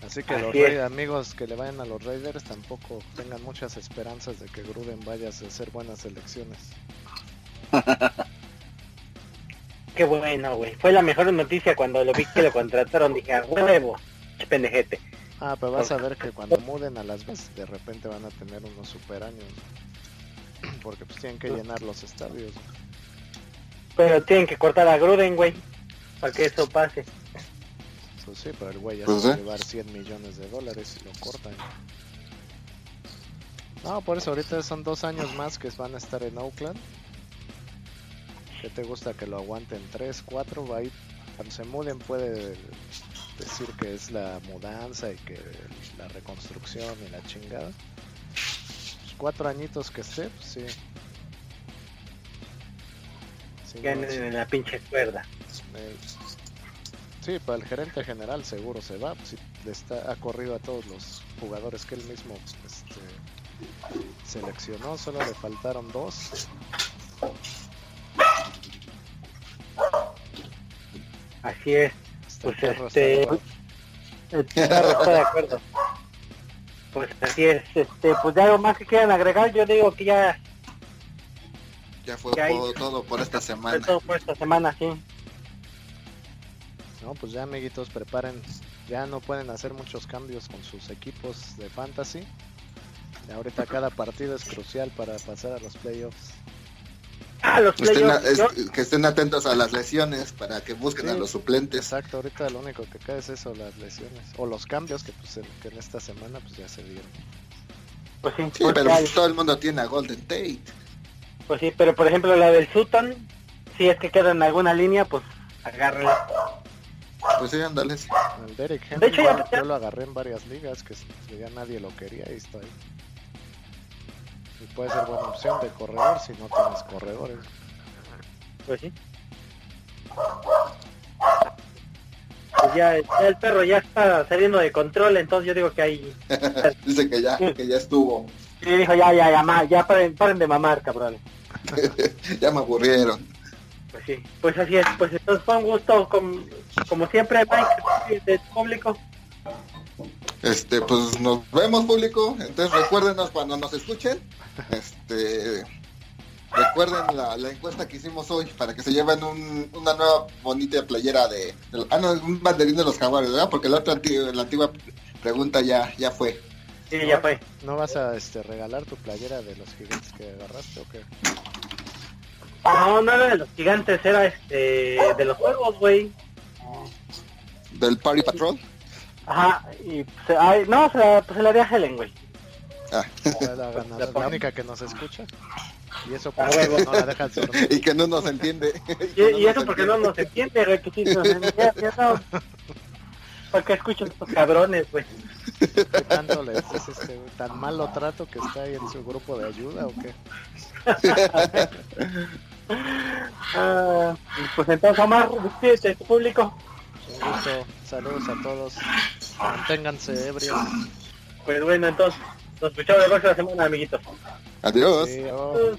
Así que Así los es. Ra- amigos que le vayan a los Raiders tampoco tengan muchas esperanzas de que Gruden vaya a hacer buenas elecciones. <laughs> Qué bueno, güey. Fue la mejor noticia cuando lo vi que lo contrataron. Dije, a huevo, pendejete. Ah, pero vas a ver que cuando muden a Las Vegas, de repente van a tener unos super años. Porque pues tienen que llenar los estadios. Pero tienen que cortar a Gruden, güey. Para que eso pase. Pues sí, pero el güey ya Pues se va a llevar 100 millones de dólares y lo cortan. No, por eso ahorita son dos años más que van a estar en Oakland. ¿Qué te gusta que lo aguanten? ¿Tres, cuatro? Ahí, cuando se muden puede decir que es la mudanza y que la reconstrucción y la chingada. Pues cuatro añitos que esté, pues sí. Sí, no, en, la pinche cuerda. Eh, Sí, para el gerente general seguro se va. pues, sí, le está, ha corrido a todos los jugadores que él mismo este, seleccionó. Solo le faltaron dos. Así es. Pues, el perro este, está- El perro está de acuerdo. Pues así es. Este, pues ya algo más que quieran agregar. Yo digo que ya Ya fue Ya hay- todo, todo por esta fue semana. todo por esta semana, sí. No, pues ya amiguitos, preparen. Ya no pueden hacer muchos cambios con sus equipos de fantasy. Y ahorita cada partido es crucial para pasar a los playoffs. Ah, los Estén a- es- que estén atentos a las lesiones para que busquen a Sí. los suplentes. Exacto, ahorita lo único que cae es eso, las lesiones. O los cambios que, pues, en, que en esta semana pues ya se dieron. Pues sí, Sí, pero hay- todo el mundo tiene a Golden Tate. pues sí, pero por ejemplo la del Sutton, si es que queda en alguna línea, pues agárrala. Pues sí, ándale. El Derek Henry, De hecho, ya- yo, ya- yo lo agarré en varias ligas que, s- que ya nadie lo quería y está ahí. Y puede ser buena opción de corredor si no tienes corredores. Pues sí. Pues ya, ya el perro ya está saliendo de control, entonces yo digo que ahí... <laughs> Dice que ya, que ya estuvo. Y dijo, ya, ya, ya, ma- ya paren, paren de mamar, cabrón. <laughs> ya me aburrieron. Pues sí, pues así es. Pues entonces fue un gusto, com- como siempre, Mike, del público. Este, pues nos vemos público. Entonces recuérdenos cuando nos escuchen. Este, recuerden la, la encuesta que hicimos hoy para que se lleven un- una nueva bonita playera de, de- ah no, un banderín de los jaguares, ¿verdad? Porque la otra la antigua pregunta ya, ya fue. Sí, ya fue. ¿No vas a este, regalar tu playera de los gigantes que agarraste o qué? No, no era de los gigantes, era este de los juegos, güey. Del Party Patrol. Ajá, y pues, ay, no, se la, pues se la di a Helen, güey. Ah, <laughs> la ganadora, la única que nos escucha. Y eso A porque huevo. no la dejas <laughs> dormir. y que no nos entiende. <laughs> Y, y eso porque no nos entiende, güey, que sí, nos entiende, ya no. ¿Por qué escuchan estos cabrones, güey? ¿Qué tanto les es este güey? tan malo trato que está ahí en su grupo de ayuda o qué? Ah, pues entonces, Omar, despídete tu público. Saludos a todos. Manténganse ebrios. Pues bueno, entonces, nos escuchamos la próxima semana, amiguitos. Adiós. Sí, oh. Uh,